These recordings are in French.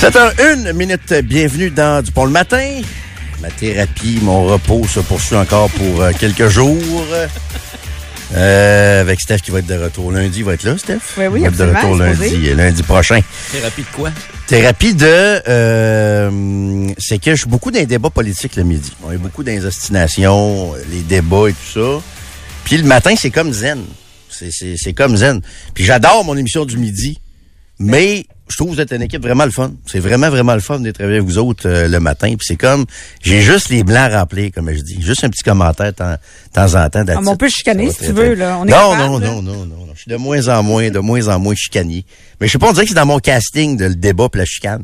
7h01 minute, bienvenue dans Du Pont le matin. Ma thérapie, mon repos se poursuit encore pour euh, quelques jours. Euh, avec Steph qui va être de retour lundi. Il va être là, Steph? Oui, oui, Il va être de retour lundi, supposé. lundi prochain. Thérapie de quoi? Thérapie de... euh, c'est que je suis beaucoup dans les débats politiques le midi. On est beaucoup dans les ostinations, les débats et tout ça. Puis le matin, c'est comme zen. C'est- C'est c'est comme zen. Puis j'adore mon émission du midi. Mais je trouve que vous êtes une équipe vraiment le fun. C'est vraiment, vraiment le fun d'être avec vous autres euh, le matin. Puis c'est comme... J'ai juste les blancs remplis, comme je dis. Juste un petit commentaire de temps, en temps. Ah, mais on peut chicaner, si tu veux, là. On est non, capable, non, là. non, non, non, non. Je suis de moins en moins, de moins en moins chicanier. Mais je sais pas, on dirait que c'est dans mon casting de le débat puis la chicane.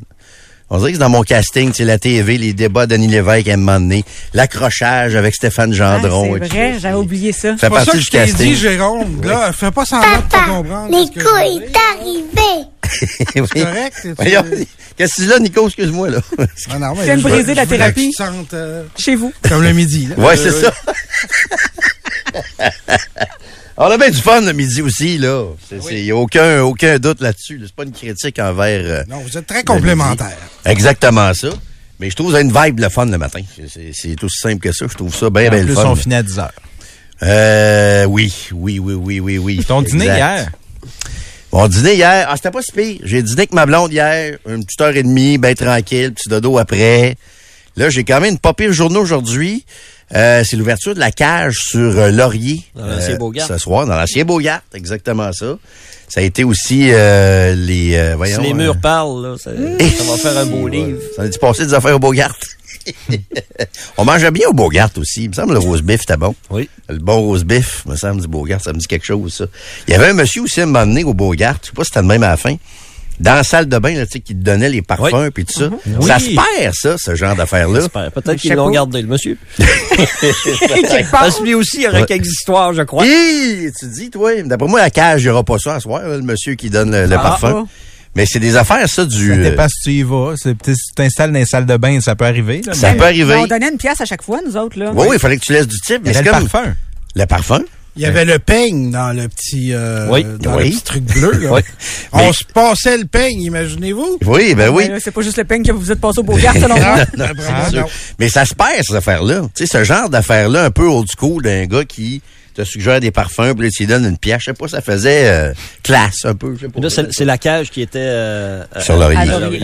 On dirait que c'est dans mon casting, c'est la TV, les débats d'Annie Lévesque à un moment donné, l'accrochage avec Stéphane Ah, Gendron. c'est et tout vrai, j'avais oublié ça. Fait C'est pas ça partie que du je t'ai casting. dit, Jérôme. Là, fais pas semblant de pas Papa, comprendre. ce que je Nico est arrivé. Oui. C'est correct. c'est- Voyons, Qu'est-ce que tu dis là, Nico? Excuse-moi, là. Ah non, mais viens de je veux- briser la thérapie. euh, Chez vous. comme le midi. Là. Ouais, c'est ça. On a bien du fun le midi aussi, là. Il n'y a aucun, aucun doute là-dessus. là. C'est pas une critique envers... euh, Non, vous êtes très complémentaires. Exactement ça. Mais je trouve que vous avez une vibe le fun le matin. C'est- aussi simple que ça. Je trouve ça bien, En bien le plus, fun. on finit à 10 heures. Euh, oui, oui, oui, oui, oui, oui. Ton dîner hier? Mon dîner hier, ah, c'était pas si pire. J'ai dîné avec ma blonde hier, une petite heure et demie, bien tranquille, petit dodo après. Là, j'ai quand même une pas pire journée aujourd'hui. Euh, c'est l'ouverture de la cage sur euh, Laurier. Dans l'ancien euh, Beaugard. Ce soir, dans l'ancien Beaugard, exactement ça. Ça a été aussi euh, les... voyons, Si les murs parlent, là, ça, ça va faire un beau livre. Ça a dû passer des affaires au Beaugard. On mangeait bien au Beaugard aussi. Il me semble le rose beef était bon. Oui. Le bon rose beef, me semble, du Beaugard, ça me dit quelque chose, ça. Il y avait un monsieur aussi à un moment donné au Beaugard, je sais pas si c'était le même à la fin, dans la salle de bain, là, tu sais, qui te donnait les parfums Oui. puis tout ça. Oui. Ça se perd, ça, ce genre d'affaires-là. Peut-être qu'ils l'ont gardé, le monsieur. Parce que lui aussi, il aurait Ouais. quelques histoires, je crois. Hi! tu dis, toi, d'après moi, la cage, il n'y aura pas ça à soir, là, le monsieur qui donne le, le Ah, parfum. Mais c'est des affaires, ça, du... Ça euh, dépend si tu y vas. Si tu t'installes dans les salles de bain, ça peut arriver. là, ça mais- peut Mais arriver. on donnait une pièce à chaque fois, nous autres, là. Oui, oui, il fallait que tu laisses du type. Mais y c'est le parfum. Le parfum? Il y avait le peigne dans le petit, euh, Oui. dans Oui. le petit truc bleu. Là. Oui. On Mais- se passait le peigne, imaginez-vous. Oui, ben oui. Là, C'est pas juste le peigne que vous êtes passé au Beaugard, selon moi. Non, non. Mais ça se perd, ces affaires-là. Tu sais, ce genre d'affaires-là, un peu old school d'un gars qui te suggère des parfums, puis là, tu lui donnes une pièce. Je sais pas, ça faisait euh, classe un peu. Je sais pas. Là, c'est la cage qui était... euh, Sur Laurier. À ouais.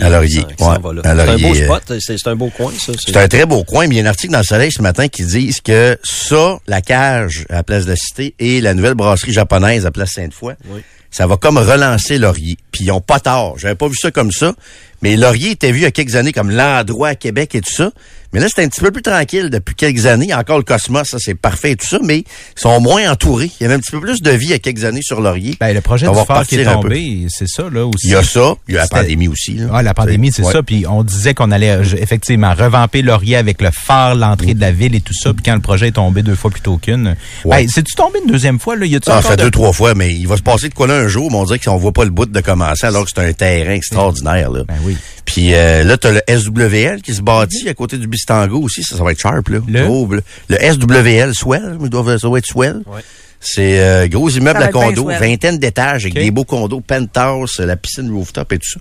À C'est un beau spot. C'est c'est un beau coin, ça. C'est un très beau coin, mais il y a un article dans le Soleil ce matin qui dit que ça, la cage à la Place de la Cité et la nouvelle brasserie japonaise à Place Sainte-Foy, Oui. ça va comme relancer Laurier. Puis ils ont pas tort. J'avais pas vu ça comme ça. Mais Laurier était vu il y a quelques années comme l'endroit à Québec et tout ça. Mais là, c'est un petit peu plus tranquille depuis quelques années. Il y a encore le Cosmos, ça c'est parfait et tout ça, mais ils sont moins entourés. Il y avait un petit peu plus de vie il y a quelques années sur Laurier. Ben, le projet On du phare qui est tombé, c'est ça, là, aussi. Il y a ça, il y a la pandémie aussi. Là. Ah, la pandémie, c'est Ouais. ça. Puis on disait qu'on allait euh, effectivement revamper Laurier avec le phare, l'entrée de la ville et tout ça. Puis quand le projet est tombé deux fois plutôt qu'une. Ouais. Hey, C'est-tu tombé une deuxième fois? Là? Y a-tu Ça en encore fait de- deux, trois fois, mais il va se passer de quoi là un jour, mais on dirait qu'on voit pas le bout de commencer alors que c'est un terrain extraordinaire. Là. Ben oui. Puis euh, là, t'as le SWL qui se bâtit à côté du Bistango aussi. Ça, ça va être sharp, là. Le? Gros, le, le SWL, Swell, ça doit être Swell. Ouais. C'est euh, gros immeuble à swell. vingtaine d'étages avec des beaux condos, penthouse, la piscine rooftop et tout ça.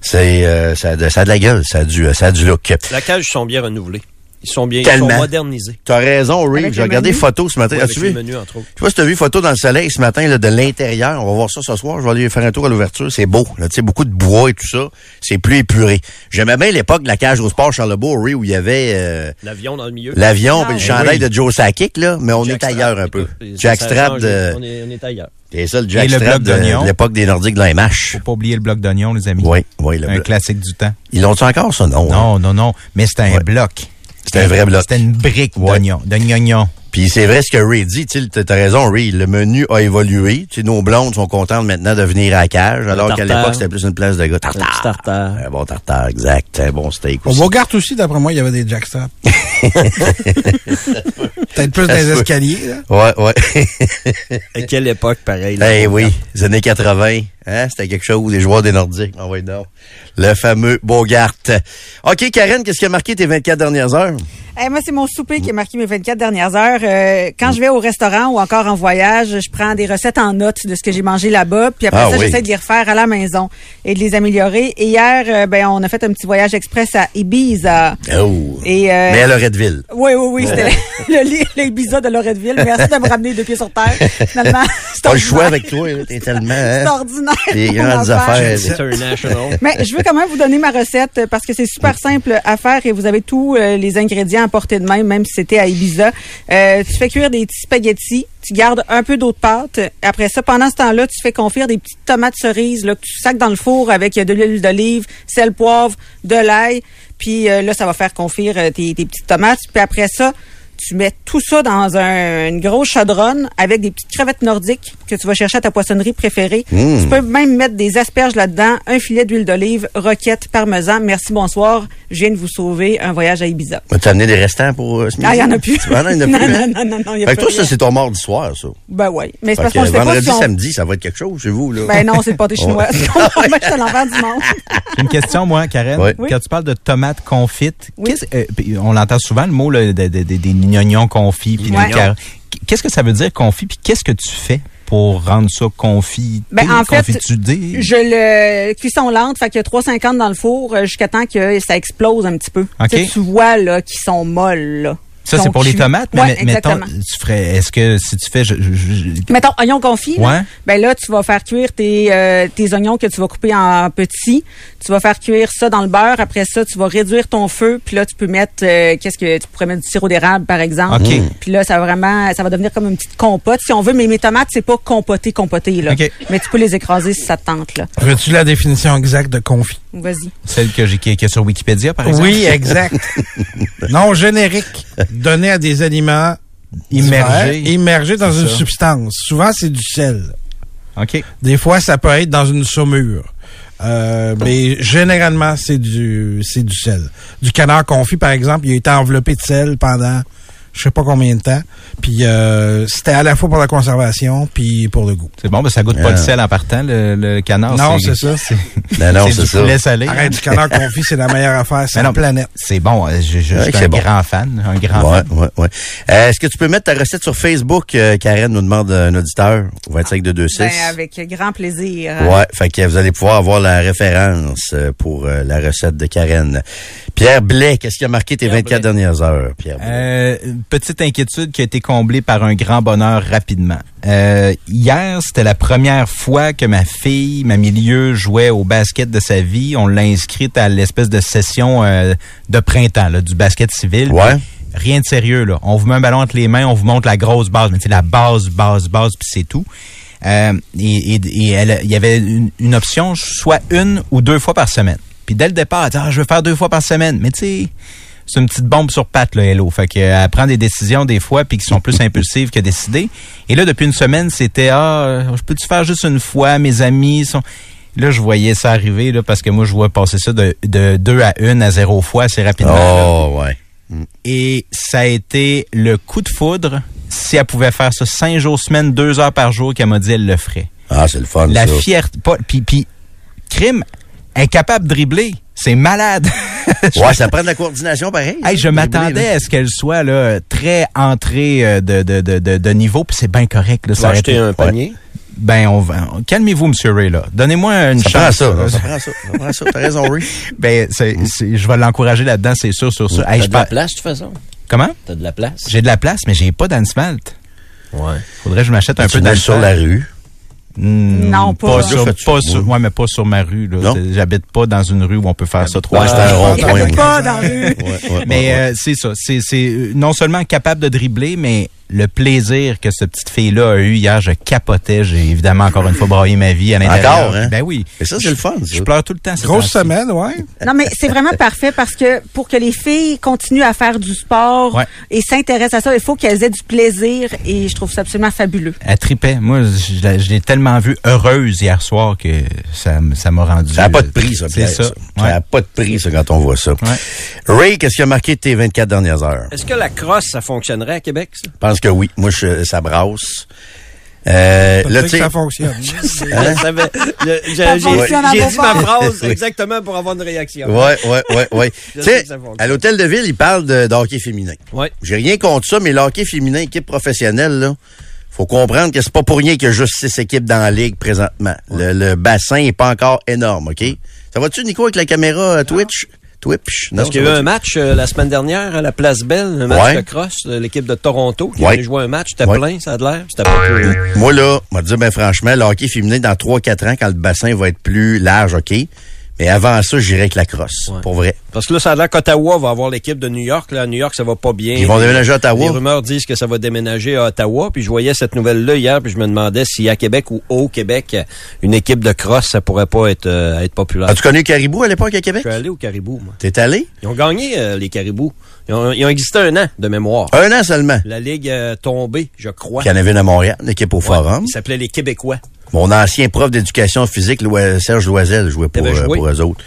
C'est euh, ça, a de, ça a de la gueule, ça a du, ça a du look. La cage, sont bien renouvelés. Ils sont bien ils Tellement. sont modernisés. T'as raison, Ray. Avec J'ai regardé menu? photos ce matin. Avec As-tu vu? menu, entre autres. Je sais pas si t'as vu photo dans le soleil ce matin là, de l'intérieur. On va voir ça ce soir. Je vais aller faire un tour à l'ouverture. C'est beau. Là, tu sais, beaucoup de bois et tout ça. C'est plus épuré. J'aimais bien l'époque de la cage au sport Charlebourg, Ray, où il y avait euh, L'avion dans le milieu. l'avion Ah, et le oui. chandail de Joe Sakic, là, mais on est ailleurs un peu. a changé. de... On est, on est ailleurs. C'est ça, le Et le Jackstrap bloc de, l'époque des Nordiques de la MH. Faut pas oublier le bloc d'oignon, les amis. Oui, oui. Le Un bloc. classique du temps. Ils l'ont-tu encore, ça? Non. hein? Non, non, non. Mais c'était un Ouais. bloc. C'était un vrai bloc. C'était une brique Ouais. d'oignon. Puis c'est vrai ce que Ray dit, tu sais, t'as- t'as raison, Ray, le menu a évolué. Tu sais, nos blondes sont contentes maintenant de venir à la cage, alors qu'à l'époque, c'était plus une place de gars. Tartare. tartare. Un bon tartare, exact. Un bon steak Au aussi. Bogart aussi, d'après moi, il y avait des jackstraps. Peut-être plus dans les escaliers. Là. Ouais, ouais. À quelle époque, pareil. là? Eh oui, les années 80, hein, c'était quelque chose, les joueurs des Nordiques. On va donc. Le fameux Bogart. OK, Karen, qu'est-ce qui a marqué tes 24 dernières heures? Eh, moi, c'est mon souper qui est marqué mes 24 dernières heures. Euh, quand je vais au restaurant ou encore en voyage, je prends des recettes en notes de ce que j'ai mangé là-bas. Puis après Ah ça, oui. j'essaie de les refaire à la maison et de les améliorer. Et hier, euh, ben, on a fait un petit voyage express à Ibiza. Oh. Et, euh, Mais à Loretteville. Oui, oui, oui, c'était le, le, le Ibiza de Loretteville. Merci de me ramener deux pieds sur terre. Finalement, c'est Pas le choix avec toi. T'es tellement, C'est hein? ordinaire. Des grandes affaire. affaires. International. Mais je veux quand même vous donner ma recette parce que c'est super simple à faire et vous avez tous euh, les ingrédients de main, même si c'était à Ibiza. Euh, tu fais cuire des petits spaghettis, tu gardes un peu d'eau de pâte. Après ça, pendant ce temps-là, tu fais confire des petites tomates cerises là, que tu sacs dans le four avec de l'huile d'olive, sel, poivre, de l'ail. Puis euh, là, ça va faire confire euh, tes, tes petites tomates. Puis après ça, tu mets tout ça dans un, une grosse chaudronne avec des petites crevettes nordiques que tu vas chercher à ta poissonnerie préférée. Mmh. Tu peux même mettre des asperges là-dedans, un filet d'huile d'olive, roquette, parmesan. Merci, bonsoir. Je viens de vous sauver un voyage à Ibiza. Vas-tu amené des restants pour euh, ce midi? Ah, il y en a plus. Ah, non, il y en a non, plus. hein? non, non, non, non, il y a Fait que plus toi, ça, c'est ton mardi soir, ça. Ben oui. Mais c'est parce que pas vendredi, si on... samedi, ça va être quelque chose chez vous, là. Ben non, c'est pas des Chinois. Ouais. Moi, je suis à l'envers du monde. J'ai une question, moi, Karen. Oui. Quand tu parles de tomates confites, Oui. qu'est-ce- euh, on entend souvent le mot là, de- de- de- des oignons confits. puis Ouais. des car- Qu'est-ce que ça veut dire confit? Puis qu'est-ce que tu fais pour rendre ça confit? Ben, en fait? Je le cuisson lente, fait que 350 dans le four euh, jusqu'à temps que ça explose un petit peu. OK. Tu sais, tu vois là qu'ils sont molles là. Ça, c'est pour les tomates, mais Ouais, mettons, tu ferais, est-ce que si tu fais, je- je- je- Mettons oignon confit. là. Ouais. Ben là, tu vas faire cuire tes, euh, tes oignons que tu vas couper en petits. Tu vas faire cuire ça dans le beurre. Après ça, tu vas réduire ton feu. Puis là, tu peux mettre, euh, qu'est-ce que tu pourrais mettre du sirop d'érable, par exemple. OK. Puis là, ça va vraiment, ça va devenir comme une petite compote, si on veut. Mais mes tomates, c'est pas compoté, compoté là. OK. Mais tu peux les écraser si ça te tente là. Veux-tu la définition exacte de confit? Vas-y. celle que j'ai, qui est sur Wikipédia, par exemple? Oui, exact. non générique. Donné à des aliments Immergé. divers, immergés dans une ça. substance. Souvent, c'est du sel. OK. Des fois, ça peut être dans une saumure. Euh, mais généralement, c'est du c'est du sel. Du canard confit, par exemple, il a été enveloppé de sel pendant je sais pas combien de temps. Puis euh, c'était à la fois pour la conservation puis pour le goût. C'est bon, ben ça goûte pas le sel en partant, le, le canard. non, c'est ça. Ben non, c'est c'est du ça. poulet salé. Arrête, du canard confit, c'est la meilleure affaire sur Mais la planète. C'est bon, euh, je, je- je Ouais, suis c'est un bon. grand fan, un grand Ouais, fan. ouais, ouais. Euh, Est-ce que tu peux mettre ta recette sur Facebook? Euh, Karen nous demande un auditeur au 25 de 26. Ben, avec grand plaisir. Ouais, fait que vous allez pouvoir avoir la référence euh, pour euh, la recette de Karen. Pierre Blais, qu'est-ce qui a marqué tes Pierre 24 Blais. dernières heures, Pierre Blais? Euh, petite inquiétude qui a été comblée par un grand bonheur rapidement. Euh, hier, c'était la première fois que ma fille, ma milieu, jouait au basket de sa vie. On l'a inscrite à l'espèce de session euh, de printemps, là, du basket civil. Ouais. Rien de sérieux, là. On vous met un ballon entre les mains, on vous montre la grosse base, mais c'est la base, base, base, puis c'est tout. Euh, et et, et elle- il y avait une, une option, soit une ou deux fois par semaine. Puis dès le départ, elle dit, ah, je veux faire deux fois par semaine. Mais tu sais, c'est une petite bombe sur patte, là, Hello. Fait qu'elle prend des décisions des fois, puis qui sont plus impulsives que décidées. Et là, depuis une semaine, c'était, ah, euh, je peux-tu faire juste une fois? Mes amis sont... Là, je voyais ça arriver, là, parce que moi, je vois passer ça de, de deux à une à zéro fois assez rapidement. là. Oh, ouais. Et ça a été le coup de foudre. Si elle pouvait faire ça cinq jours semaine, deux heures par jour, qu'elle m'a dit, elle le ferait. Ah, c'est le fun, La ça. fierté, puis, crime, incapable de dribbler. C'est malade. Ouais, ça prend de la coordination pareil. Hey, je dribbler, m'attendais à ce qu'elle soit là, très entrée euh, de, de, de, de, niveau, puis c'est bien correct. Là, ça acheter un panier? Ben, on va. Calmez-vous, Monsieur Ray, là. Donnez-moi une Ça chance. prend ça, là. ça prend ça. Ça prend ça. T'as raison, Ray. Ben, c'est, je vais l'encourager là-dedans, c'est sûr, sur ça. Hey, T'as je de la place, de toute façon? Comment? T'as de la place? J'ai de la place, mais j'ai pas d'ansmalt. Ouais. Faudrait que je m'achète un Tu peu d'ansmalt. sur la rue. Hmm, Non, pas- sur, Fais-tu- pas sur, oui. ouais, mais pas sur ma rue. J'habite pas dans une rue où on peut faire ça trois moi. pas dans la rue. Ouais, ouais, Mais euh, c'est ça. C'est, c'est euh, non seulement capable de dribbler, mais le plaisir que cette petite fille-là a eu hier, je capotais. J'ai évidemment encore une fois braillé ma vie à l'intérieur. Encore, hein? Ben oui. Mais ça, c'est le fun, ça. Je pleure tout le temps. Grosse semaine, ouais. Non, mais c'est vraiment parfait parce que pour que les filles continuent à faire du sport Ouais. et s'intéressent à ça, il faut qu'elles aient du plaisir et je trouve ça absolument fabuleux. Elle tripait. Moi, je, l'ai- je l'ai tellement vue heureuse hier soir que ça, ça m'a rendu. Ça n'a pas de prix, ça, C'est ça. ça. Ouais. n'a pas de prix, ça, quand on voit ça. Ouais. Ray, qu'est-ce qui a marqué tes 24 dernières heures? Est-ce que la crosse, ça fonctionnerait à Québec, ça? Pense que oui. Moi, je, ça brasse. Euh, là, tu sais, ça fonctionne. Hein? J'ai dit ma phrase exactement pour avoir une réaction. Ouais, ouais, ouais, ouais. tu sais, à l'hôtel de ville, ils parlent de, hockey féminin. Ouais. J'ai rien contre ça, mais le hockey féminin, équipe professionnelle, là, faut comprendre que c'est pas pour rien qu'il y a juste six équipes dans la ligue présentement. Le, bassin est pas encore énorme, OK? Ça va-tu, Nico, avec la caméra euh, Twitch? Parce qu'il y a eu un match euh, la semaine dernière à la Place Belle, un match de cross, l'équipe de Toronto qui a joué un match, c'était plein, ça a l'air, c'était pas Moi là, va dire ben franchement, le hockey féminin dans 3-4 ans quand le bassin va être plus large, OK? Mais avant ça, j'irais avec la crosse, pour vrai. Parce que là, ça a l'air qu'Ottawa va avoir l'équipe de New York. Là, à New York, ça va pas bien. Ils vont déménager à Ottawa. Les rumeurs disent que ça va déménager à Ottawa. Puis je voyais cette nouvelle-là hier, puis je me demandais si à Québec ou au Québec, une équipe de crosse, ça pourrait pas être, euh, être populaire. As-tu connu Caribou à l'époque à Québec? Je suis allé au Caribou, moi. T'es allé? Ils ont gagné, euh, les Caribous. Ils ont, existé un an de mémoire. Un an seulement? La Ligue euh, tombée, je crois. Puis il y en avait une à Montréal, l'équipe au Forum. Il s'appelait les Québécois. Mon ancien prof d'éducation physique, Serge Loisel, jouait pour, pour eux autres.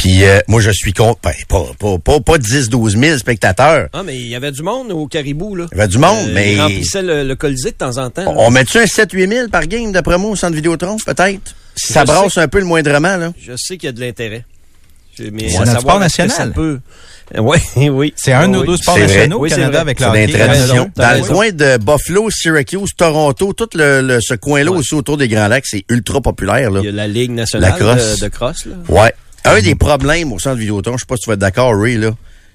Puis euh, moi, je suis contre. Ben, pas, pas, pas, pas 10, 12 000 spectateurs. Ah, mais il y avait du monde au Caribou, là. Il y avait du monde, euh, mais. Ils remplissaient le, le, Colisée de temps en temps. On, met-tu un 7-8 000 par game, d'après moi, au centre Vidéotron, peut-être? Ça brasse un peu le moindrement, là. Je sais qu'il y a de l'intérêt. Mais c'est un sport national. Peut... Oui, oui. C'est un ou deux sports nationaux au Canada avec leur tradition. Dans le coin de Buffalo, Syracuse, Toronto, tout le, ce coin-là aussi autour des Grands Lacs, c'est ultra populaire. Là. Il y a la Ligue nationale de, de cross. Là. Ouais. Un des problèmes au centre Vidéotron, je sais pas si tu vas être d'accord, Ray, là,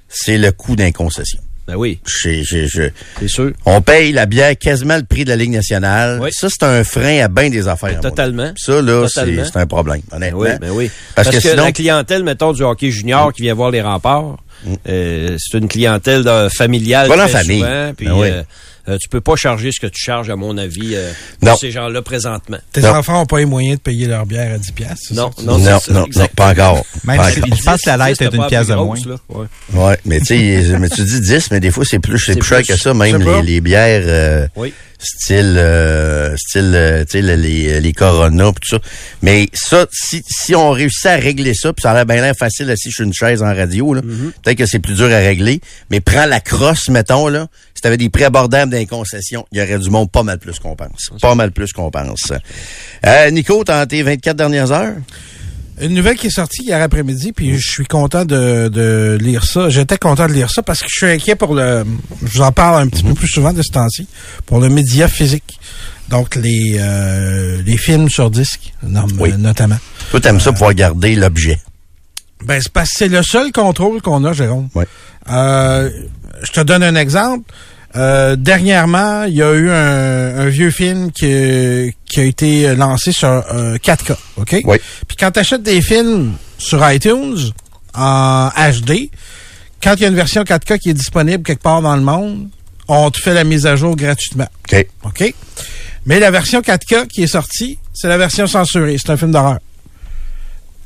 c'est le coût d'un concession. Ben oui. C'est sûr. On paye la bière quasiment le prix de la Ligue nationale. Oui. Ça, c'est un frein à bien des affaires. Totalement. Ça, là, c'est un problème, honnêtement. Oui, ben oui. Parce, que, sinon... la clientèle, mettons, du hockey junior qui vient voir les remparts, mm. euh, c'est une clientèle familiale. Voilà famille. Souvent, puis, ben euh, euh, tu peux pas charger ce que tu charges, à mon avis, euh, pour ces gens-là présentement. Tes enfants n'ont pas les moyens de payer leur bière à 10 piastres. Non, non, non, non, pas encore. Même si je pense que la lettre est une pièce de moins. ouais. ouais, mais tu sais, mais tu dis 10, mais des fois, c'est plus, c'est plus cher que ça, même les, les, bières. Euh, oui style euh, style euh, tu sais les les Corona tout ça. Mais ça si si on réussit à régler ça, puis ça a bien l'air facile assis sur une chaise en radio là, mm-hmm. peut-être que c'est plus dur à régler, mais prends la crosse mettons là, t'avais des prêts abordables dans les concessions, il y aurait du monde pas mal plus qu'on pense. Pas mal plus qu'on pense. Euh, Nico, t'as tes 24 dernières heures? Une nouvelle qui est sortie hier après-midi, puis je suis content de, de lire ça. J'étais content de lire ça parce que je suis inquiet pour le... Je vous en parle un petit peu plus souvent de ce temps-ci. Pour le média physique. Donc, les, euh, les films sur disque, notamment. Toi, t'aimes ça pouvoir garder l'objet. Ben, c'est parce que c'est le seul contrôle qu'on a, Jérôme. Oui. Euh, je te donne un exemple. Euh, dernièrement, il y a eu un, vieux film qui, qui, a été lancé sur 4K, euh, OK? Oui. Puis quand tu achètes des films sur iTunes en HD, quand il y a une version 4K qui est disponible quelque part dans le monde, on te fait la mise à jour gratuitement. OK. OK? Mais la version 4K qui est sortie, c'est la version censurée. C'est un film d'horreur.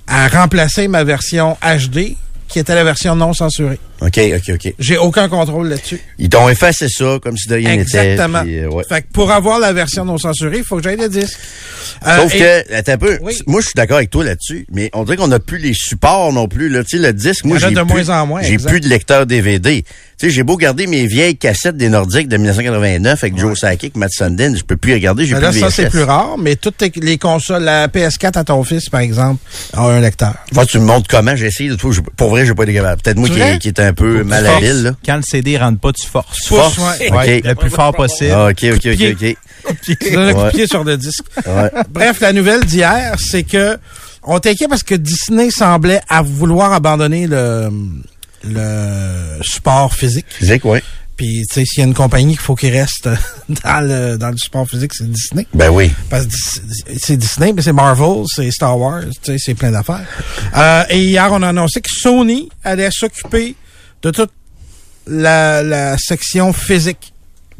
À remplacer ma version HD, qui était la version non censurée. OK, OK, OK. J'ai aucun contrôle là-dessus. Ils t'ont effacé ça comme si de rien n'était. Exactement. Euh, fait que pour avoir la version non censurée, il faut que j'aille le disque. Euh, Sauf que, attends un peu. Moi, je suis d'accord avec toi là-dessus, mais on dirait qu'on n'a plus les supports non plus. Là. Tu sais, le disque, moi, j'ai plus, j'ai plus de lecteur DVD. Tu sais, j'ai beau garder mes vieilles cassettes des Nordiques de 1989 avec Joe Sakic, Matt Sundin, je peux plus regarder, j'ai plus là, ça, c'est plus rare, mais toutes les consoles, la PS4 à ton fils, par exemple, a un lecteur. Faut tu me montres comment, j'ai essayé de. Pour vrai, j'ai pas été capable. Peut-être moi qui, qui est un peu malhabile, là. Quand le CD rentre pas, tu forces. Tu forces? Ouais. Le plus fort possible. Ah, OK, OK, OK, OK. Tu donnes un pied sur le disque. Bref, la nouvelle d'hier, c'est que on t'inquiète parce que Disney semblait à vouloir abandonner le le support physique. Physique, oui. Puis, tu sais, s'il y a une compagnie qu'il faut qu'il reste dans le, dans le support physique, c'est Disney. Ben oui. Parce que c'est Disney, mais c'est Marvel, c'est Star Wars, tu sais, c'est plein d'affaires. Euh, et hier, on a annoncé que Sony allait s'occuper de toute la, la section physique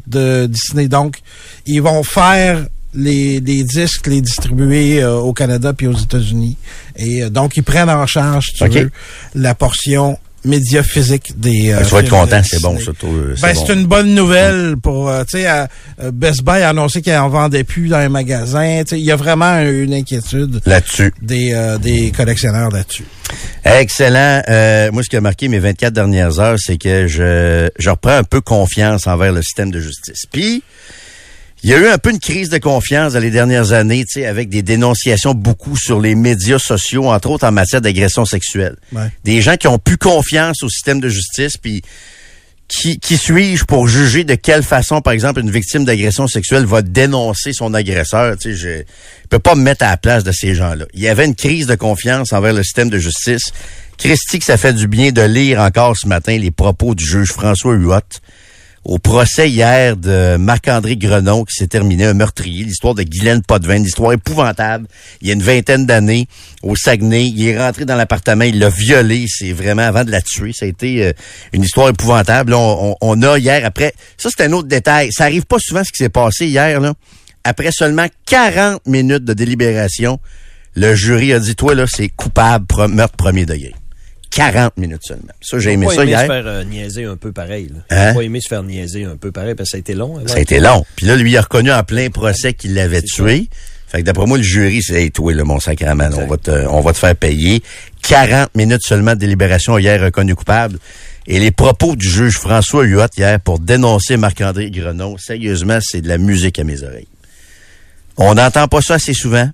de Disney. Donc, ils vont faire les, les disques, les distribuer euh, au Canada puis aux États-Unis. Et euh, donc, ils prennent en charge, tu veux, la portion médias physiques des. Euh, vas être content, c'est bon, ça. Ben, c'est une bonne nouvelle pour, euh, tu sais, euh, Best Buy a annoncé qu'il en vendait plus dans les magasins. Il y a vraiment une inquiétude là-dessus des, euh, des collectionneurs là-dessus. Excellent. moi, ce qui a marqué mes 24 dernières heures, c'est que je, je reprends un peu confiance envers le système de justice. Puis, Il y a eu un peu une crise de confiance dans les dernières années, tu sais, avec des dénonciations beaucoup sur les médias sociaux, entre autres en matière d'agression sexuelle. Ouais. Des gens qui ont plus confiance au système de justice, puis qui, qui suis-je pour juger de quelle façon, par exemple, une victime d'agression sexuelle va dénoncer son agresseur? Tu sais, je ne peux pas me mettre à la place de ces gens-là. Il y avait une crise de confiance envers le système de justice. Christy, que ça fait du bien de lire encore ce matin les propos du juge François Huot au procès hier de Marc-André Grenon qui s'est terminé, un meurtrier, l'histoire de Guylaine Potvin, l'histoire épouvantable. Il y a une vingtaine d'années, au Saguenay, il est rentré dans l'appartement, il l'a violé, c'est vraiment avant de la tuer. Ça a été euh, une histoire épouvantable. Là, on, on- a hier, après, ça c'est un autre détail, ça arrive pas souvent ce qui s'est passé hier, là. Après seulement 40 minutes de délibération, le jury a dit, toi là, c'est coupable, meurtre premier degré. 40 minutes seulement. Ça, j'ai aimé pas ça aimé hier. se faire euh, niaiser un peu pareil. Là. Hein? Pas aimé se faire niaiser un peu pareil parce que ça a été long. hein. Ça a été long. Puis là, lui, il a reconnu en plein procès qu'il l'avait tué. Fait que d'après moi, le jury, c'est hey, toi, là, mon sacrament, on va, te, on va te faire payer. 40 minutes seulement de délibération hier reconnu coupable. Et les propos du juge François Huot hier pour dénoncer Marc-André Grenon, sérieusement, c'est de la musique à mes oreilles. On n'entend pas ça assez souvent.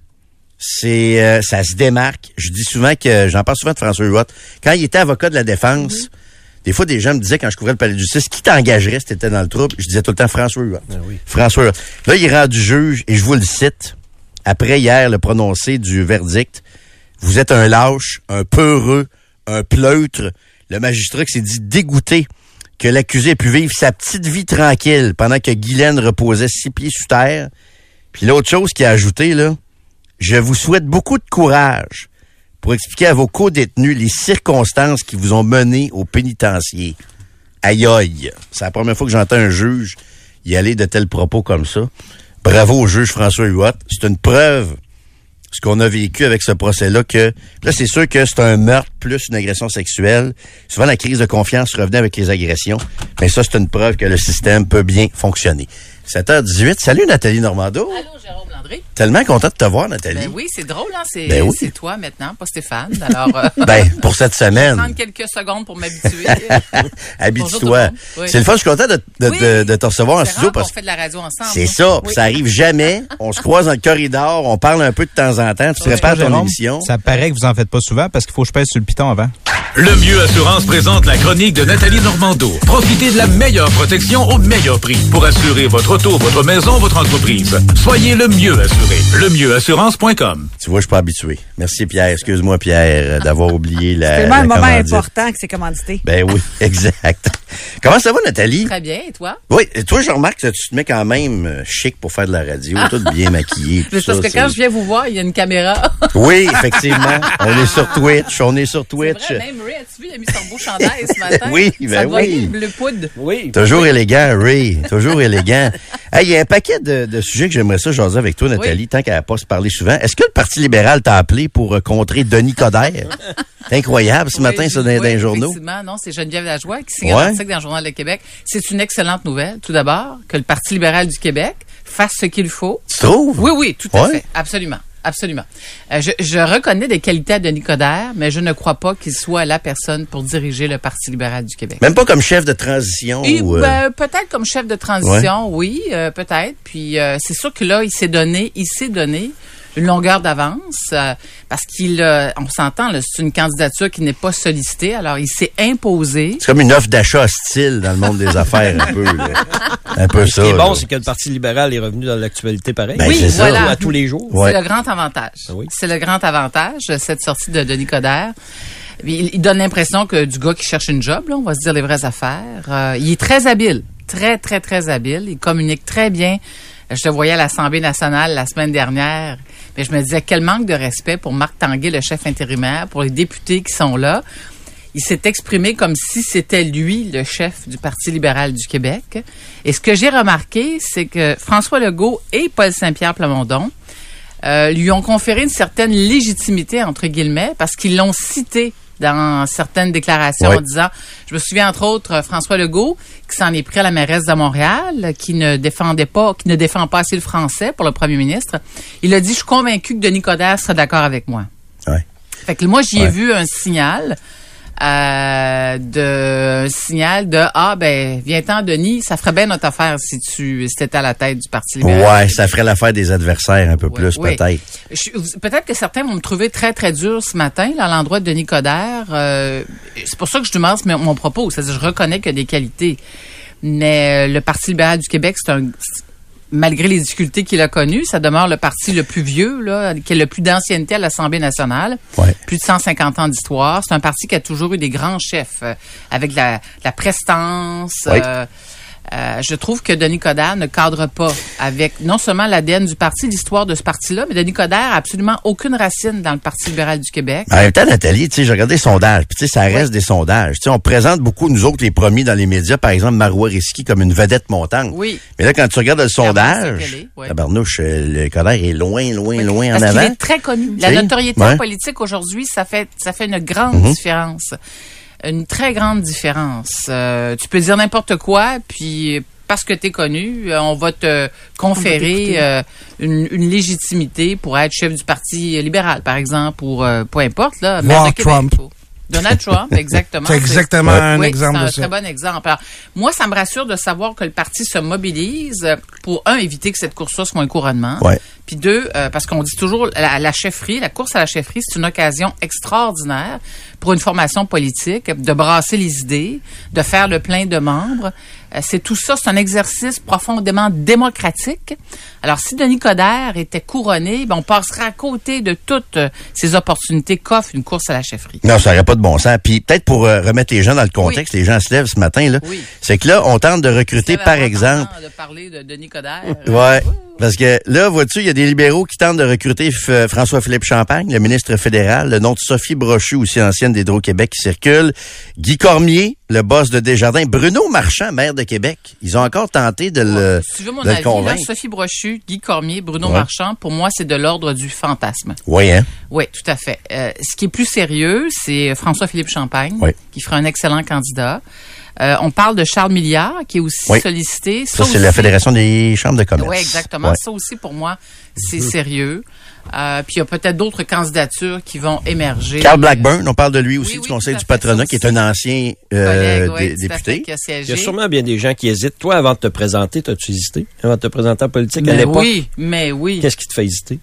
C'est euh, ça se démarque. Je dis souvent que j'en parle souvent de François Huot. Quand il était avocat de la défense, des fois des gens me disaient quand je couvrais le palais de justice, qui t'engagerait si t'étais dans le trouble? Je disais tout le temps François Huot. oui. François Huot. Là, il est rendu juge et je vous le cite. Après hier le prononcé du verdict, vous êtes un lâche, un peureux, un pleutre. Le magistrat qui s'est dit dégoûté que l'accusé ait pu vivre sa petite vie tranquille pendant que Guylaine reposait six pieds sous terre. Puis l'autre chose qu'il a ajouté, là, je vous souhaite beaucoup de courage pour expliquer à vos co-détenus les circonstances qui vous ont mené au pénitencier. Aïe aïe. C'est la première fois que j'entends un juge y aller de tels propos comme ça. Bravo au juge François Huot. C'est une preuve, ce qu'on a vécu avec ce procès-là, que là, c'est sûr que c'est un meurtre plus une agression sexuelle. Souvent, la crise de confiance revenait avec les agressions. Mais ça, c'est une preuve que le système peut bien fonctionner. 7h18. Salut Nathalie Normando. Allô, Jérôme Landry. Tellement content de te voir, Nathalie. Ben oui, c'est drôle, hein? C'est Ben oui. c'est toi maintenant, pas Stéphane. Alors, euh, Ben, pour cette je vais semaine. prendre quelques secondes pour m'habituer. Habitue-toi. Oui. C'est le fun, je suis content de, de, Oui. de- de te recevoir en C'est studio parce qu'on que fait de la radio ensemble. c'est hein? ça. Oui. Ça arrive jamais. On se croise dans le corridor, on parle un peu de temps en temps. Tu te Oui. répares ton Jérôme, émission. Ça paraît que vous en faites pas souvent parce qu'il faut que je pèse sur le piton avant. Le Mieux Assurance présente la chronique de Nathalie Normando. Profitez de la meilleure protection au meilleur prix pour assurer votre auto, votre maison, votre entreprise. Soyez le mieux assuré. Lemieuxassurance.com. Tu vois, je suis pas habitué. Merci Pierre. Excuse-moi Pierre d'avoir oublié la. C'est la moment commandite. important que c'est commandité. Ben oui, exact. Comment ça va, Nathalie? Très bien, et toi? Oui, et toi, je remarque que tu te mets quand même euh, chic pour faire de la radio, tout bien maquillé. tout C'est parce que quand je viens vous voir, il y a une caméra. Oui, effectivement. on est sur Twitch. On est sur Twitch. vrai, même Ray, as-tu vu, il a mis son beau chandail ce matin? Oui, ben oui. bleu poudre. Oui. Toujours élégant, Ray. Toujours élégant. Hey, Il y a un paquet de, de sujets que j'aimerais ça jaser avec toi, Nathalie, tant qu'elle n'a pas se parler souvent. Est-ce que le Parti libéral t'a appelé pour euh, contrer Denis Coderre? Incroyable ce Oui, matin, ça, dans, dans oui, les journaux. Effectivement, non, c'est Geneviève Lajoie qui signe Ouais. Dans le Journal de Québec. C'est une excellente nouvelle, tout d'abord, que le Parti libéral du Québec fasse ce qu'il faut. Tu trouves? Oui, oui, tout à Ouais. fait. Absolument. Absolument. Euh, je, je reconnais des qualités à Denis Coderre, mais je ne crois pas qu'il soit la personne pour diriger le Parti libéral du Québec. Même pas comme chef de transition. Et, ou, euh, ben, peut-être comme chef de transition, oui, euh, peut-être. Puis c'est sûr que là, il s'est donné, il s'est donné une longueur d'avance euh, parce qu'il, euh, on s'entend, là, c'est une candidature qui n'est pas sollicitée. Alors, il s'est imposé. C'est comme une offre d'achat hostile dans le monde des affaires, un peu. là. Un peu ça. Ce qui est bon, c'est que le Parti libéral est revenu dans l'actualité pareil. Ben, Oui, c'est ça. voilà. À tous les jours. Ouais. C'est le grand avantage. Ah oui. C'est le grand avantage de cette sortie de Denis Coderre. Il, il donne l'impression que du gars qui cherche une job, là, on va se dire les vraies affaires. Euh, il est très habile, très très très habile. Il communique très bien. Je te voyais à l'Assemblée nationale la semaine dernière, mais je me disais quel manque de respect pour Marc Tanguay, le chef intérimaire, pour les députés qui sont là. Il s'est exprimé comme si c'était lui le chef du Parti libéral du Québec. Et ce que j'ai remarqué, c'est que François Legault et Paul Saint-Pierre Plamondon euh, lui ont conféré une certaine légitimité, entre guillemets, parce qu'ils l'ont cité dans certaines déclarations Ouais. en disant, je me souviens entre autres euh, François Legault qui s'en est pris à la mairesse de Montréal, qui ne défendait pas, qui ne défend pas assez le français pour le premier ministre. Il a dit, je suis convaincu que Denis Coderre serait d'accord avec moi. Ouais. Fait que moi, j'y ai Ouais. vu un signal euh, de un signal de ah ben viens-t'en Denis, ça ferait bien notre affaire si tu si t'étais à la tête du Parti libéral. Ouais, ça ferait l'affaire des adversaires un peu Ouais, plus, oui. peut-être. Peut-être que certains vont me trouver très, très dur ce matin, là, à l'endroit de Denis Coderre. Euh, c'est pour ça que je demande mon, mon propos. C'est-à-dire, je reconnais qu'il y a des qualités. Mais euh, le Parti libéral du Québec, c'est un... Malgré les difficultés qu'il a connues, ça demeure le parti le plus vieux, là, qui a le plus d'ancienneté à l'Assemblée nationale. Ouais. Plus de 150 ans d'histoire. C'est un parti qui a toujours eu des grands chefs, euh, avec la, la prestance. Euh, euh, je trouve que Denis Coderre ne cadre pas avec non seulement l'ADN du parti, l'histoire de ce parti-là, mais Denis Coderre a absolument aucune racine dans le Parti libéral du Québec. En même temps, Nathalie, tu sais, j'ai regardé les sondages, puis tu sais, ça reste des sondages. Tu sais, on présente beaucoup, nous autres, les premiers dans les médias, par exemple, Marois Risky comme une vedette montante. Oui. Mais là, quand tu regardes le sondage, ouais. tabarnouche, euh, le colère est loin, loin, loin en Parce avant. est très connu. La notoriété ouais. politique aujourd'hui, ça fait ça fait une grande Mhm. différence, une très grande différence. Euh, tu peux dire n'importe quoi, puis parce que tu es connu, euh, on va te conférer euh, une, une légitimité pour être chef du parti libéral, par exemple, ou euh, peu importe là. Voir Québec, Donald Trump, exactement. C'est exactement un oui, exemple c'est de un ça. très bon exemple. Alors, moi, ça me rassure de savoir que le parti se mobilise pour, un, éviter que cette course-là soit un couronnement. Ouais. Puis deux, euh, parce qu'on dit toujours, la, la chefferie, la course à la chefferie, c'est une occasion extraordinaire pour une formation politique, de brasser les idées, de faire le plein de membres. Euh, c'est tout ça, c'est un exercice profondément démocratique. Alors, si Denis Coderre était couronné, ben, on passerait à côté de toutes euh, ces opportunités qu'offre une course à la chefferie. Non, ça n'aurait pas de bon sens. Puis peut-être pour euh, remettre les gens dans le contexte, les gens se lèvent ce matin, là. Oui. C'est que là, on tente de recruter, par exemple, de parler de Denis Coderre. Ouais. Parce que là, vois-tu, il y a des libéraux qui tentent de recruter F- François-Philippe Champagne, le ministre fédéral, le nom de Sophie Brochu, aussi ancienne d'Hydro-Québec, qui circule, Guy Cormier, le boss de Desjardins, Bruno Marchand, maire de Québec. Ils ont encore tenté de le, Si tu veux mon avis, là. Sophie Brochu, Guy Cormier, Bruno Ouais. Marchand, pour moi, c'est de l'ordre du fantasme. Oui, hein? Oui, tout à fait. Euh, ce qui est plus sérieux, c'est François-Philippe Champagne, qui ferait un excellent candidat. Euh, on parle de Charles Milliard, qui est aussi Oui. sollicité. Ça, c'est la Fédération des chambres de commerce. Oui, exactement. Ouais. Ça aussi, pour moi, c'est sérieux. Euh, puis il y a peut-être d'autres candidatures qui vont émerger. Carl Blackburn, on parle de lui aussi Oui, du oui, Conseil à du patronat, qui est un ancien Euh, collègue, à député. qui a siégé. Il y a sûrement bien des gens qui hésitent. Toi, avant de te présenter, t'as-tu hésité? Avant de te présenter en politique à Mais l'époque? oui, mais oui. Qu'est-ce qui te fait hésiter?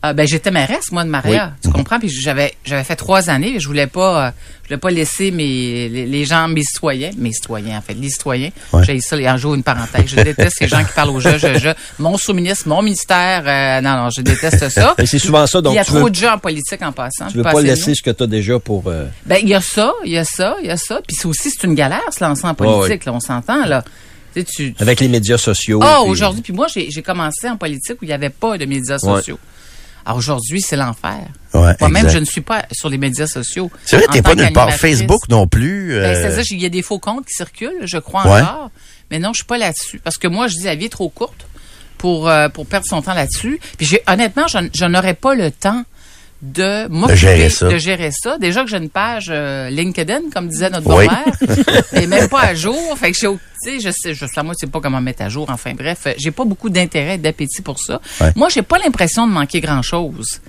Ah, ben j'étais mairesse moi de Maria, tu comprends? Puis j'avais j'avais fait trois années, et je voulais pas euh, je voulais pas laisser mes les, les gens mes citoyens, mes citoyens en fait, les citoyens. Ouais. J'ai ça et en joue une parenthèse. Je déteste ces gens qui parlent au je je je mon sous-ministre, mon ministère euh, non non, je déteste ça. Et c'est souvent ça, donc Il y a trop veux, de gens en politique en passant. tu veux Pas laisser nous. ce que tu as déjà pour... euh, Ben il y a ça, il y a ça, il y a ça, puis c'est aussi c'est une galère se lancer en politique là, on s'entend là. Tu sais, tu, tu- avec les médias sociaux. ah, aujourd'hui, puis moi, j'ai j'ai commencé en politique où il n'y avait pas de médias Ouais. sociaux. Alors aujourd'hui, c'est l'enfer. Ouais, Moi-même, je ne suis pas sur les médias sociaux. C'est vrai, t'es pas nulle part. Facebook non plus. Ben, euh, C'est-à-dire qu'il y a des faux comptes qui circulent, je crois Ouais. encore. Mais non, je suis pas là-dessus. Parce que moi, je dis la vie est trop courte pour, euh, pour perdre son temps là-dessus. Puis j'ai, honnêtement, je, je n'aurais pas le temps de m'occuper ça. de gérer ça. Déjà que j'ai une page euh, LinkedIn, comme disait notre Oui. grand-mère, et même pas à jour. Fait que sais, je sais, je sais, moi, je sais pas comment mettre à jour. Enfin, bref, euh, j'ai pas beaucoup d'intérêt et d'appétit pour ça. Ouais. Moi, j'ai pas l'impression de manquer grand-chose.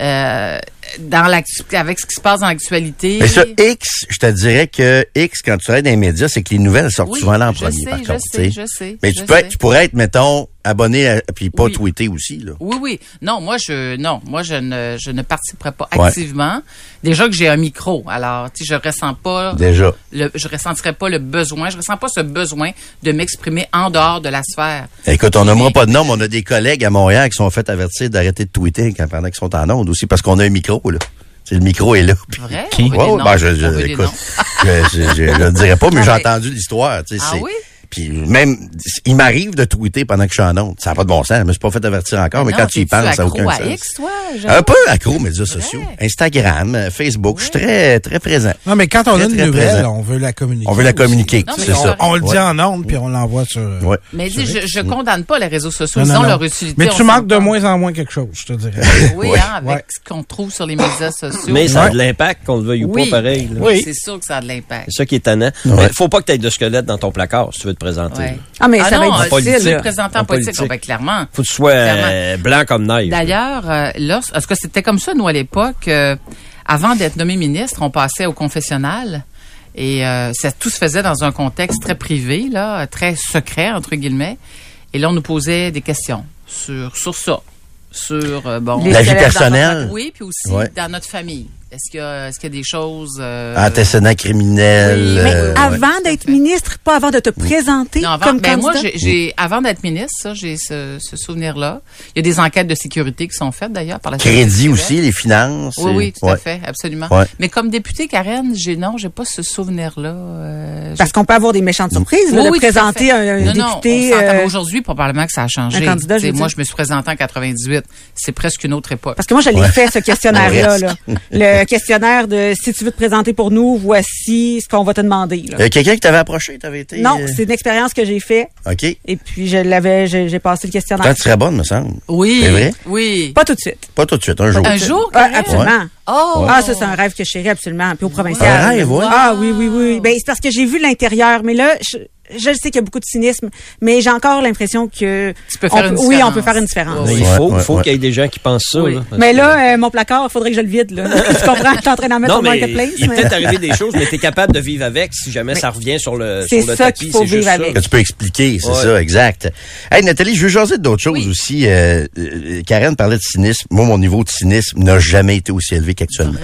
Euh, dans avec ce qui se passe dans l'actualité. Mais ça, X, je te dirais que X, quand tu travailles dans les médias, c'est que les nouvelles sortent Oui, souvent là en je premier, sais, par je contre. sais, tu je sais, Mais je tu, peux sais. être- tu pourrais être, mettons, abonné à- puis pas Oui. tweeter aussi, là. Oui, oui. Non, moi je non, moi je ne je ne participerai pas Ouais. activement. Déjà que j'ai un micro, alors tu sais, je ressens pas Déjà. le, je ressentirais pas le besoin, je ressens pas ce besoin de m'exprimer en dehors de la sphère. Écoute, on nommera pas de nom, mais on a des collègues à Montréal qui sont fait avertir d'arrêter de tweeter quand, pendant qu'ils sont en onde aussi, parce qu'on a un micro, là. Tu sais, le micro est là. Puis- Vrai? Qui? Noms. ben, je, je, écoute, je, je, je, je le dirais pas, mais j'ai entendu l'histoire. Tu sais, Ah c'est- oui? Puis même, il m'arrive de tweeter pendant que je suis en onde. Ça n'a pas de bon sens. Je me suis pas fait avertir encore, mais Non, quand tu y penses, ça n'a aucun à sens. X, toi? Un peu accro aux médias sociaux. Instagram, euh, Facebook. Je suis très, très présent. Non, mais quand on Très, a une nouvelle, présent. on veut la communiquer. On veut la communiquer, c'est ça. On le dit Ouais. en ondes, puis on l'envoie sur... Ouais. Mais dis, je, je condamne pas les réseaux sociaux, Non, ils non, ont non. leur utilité. Mais tu manques de moins en moins quelque chose, je te dirais. Oui, hein, avec Ouais. ce qu'on trouve sur les médias sociaux. Mais ça a de l'impact, qu'on le veuille ou Oui. pas, pareil. Oui. C'est sûr que ça a de l'impact. C'est ça qui est tannant. Mais faut pas que tu aies de squelette dans ton placard si tu veux te présenter. Ouais. Ah, mais ça non, va être difficile. si tu veux là. te présenter en En politique, politique. oh, ben, clairement. Faut que tu sois euh, blanc comme neige. D'ailleurs, euh, là, est-ce que c'était comme ça, nous, à l'époque? euh, avant d'être nommé ministre, on passait au confessionnal. Et euh, ça, tout se faisait dans un contexte très privé, là, très secret, entre guillemets. Et là, on nous posait des questions sur, sur ça. Sur, euh, bon... La vie personnelle. Oui, puis aussi Ouais. dans notre famille. Est-ce qu'il y, a- y des choses... euh, Antécédents criminels. Oui, Mais euh, ouais. avant d'être ministre, pas avant de te présenter Non, avant, comme ben moi, candidat. j'ai, j'ai- avant d'être ministre, ça, j'ai ce, ce souvenir-là. Il y a des enquêtes de sécurité qui sont faites d'ailleurs par la Crédit aussi, les finances. Oui, et- oui, tout ouais. à fait, absolument. Ouais. Mais comme députée, Karen, j'ai non, j'ai pas ce souvenir-là. euh, Parce qu'on peut avoir des méchantes surprises, là, Oui, de oui, tout à présenter un, un non, député. Non, euh, aujourd'hui, probablement que ça a changé. un candidat, je moi, dire. je me suis présentée en 98. C'est presque une autre époque. Parce que moi, je l'ai Ouais. fait, ce questionnaire-là. Là. Le questionnaire de si tu veux te présenter pour nous, voici ce qu'on va te demander. là. Euh, Quelqu'un qui t'avait approché, t'avais été. non, euh, c'est une expérience que j'ai fait OK. et puis je l'avais, j'ai j'ai passé le questionnaire. Tu serais bonne, me semble. Oui. C'est vrai? Oui. Pas tout de suite. Pas tout de suite, un jour. Un jour, Ah, absolument. Oh! Ah, ça, c'est un rêve que je chéris absolument. Puis au provincial. Un rêve, ouais. Ah oui, oui, oui. Ben, c'est parce que j'ai vu l'intérieur. Mais là, je, je sais qu'il y a beaucoup de cynisme, mais j'ai encore l'impression que... Tu peux faire on une Oui, on différence. peut faire une différence. Oui. Il faut, Ouais, faut ouais, qu'il y ait des gens qui pensent ça. Oui. là, Mais que- là, euh, mon placard, il faudrait que je le vide. Là. tu comprends? Je suis en train d'en mettre non, sur mais Marketplace. il mais- peut-être arrivé des choses, mais tu es capable de vivre avec si jamais ça revient sur le, c'est sur le ça tapis. qu'il faut c'est juste vivre ça. avec. Que tu peux expliquer, c'est Ouais. ça, exact. Hey, Nathalie, je veux jaser d'autres choses Oui. aussi. Euh, euh, Karen parlait de cynisme. Moi, mon niveau de cynisme n'a jamais été aussi élevé qu'actuellement.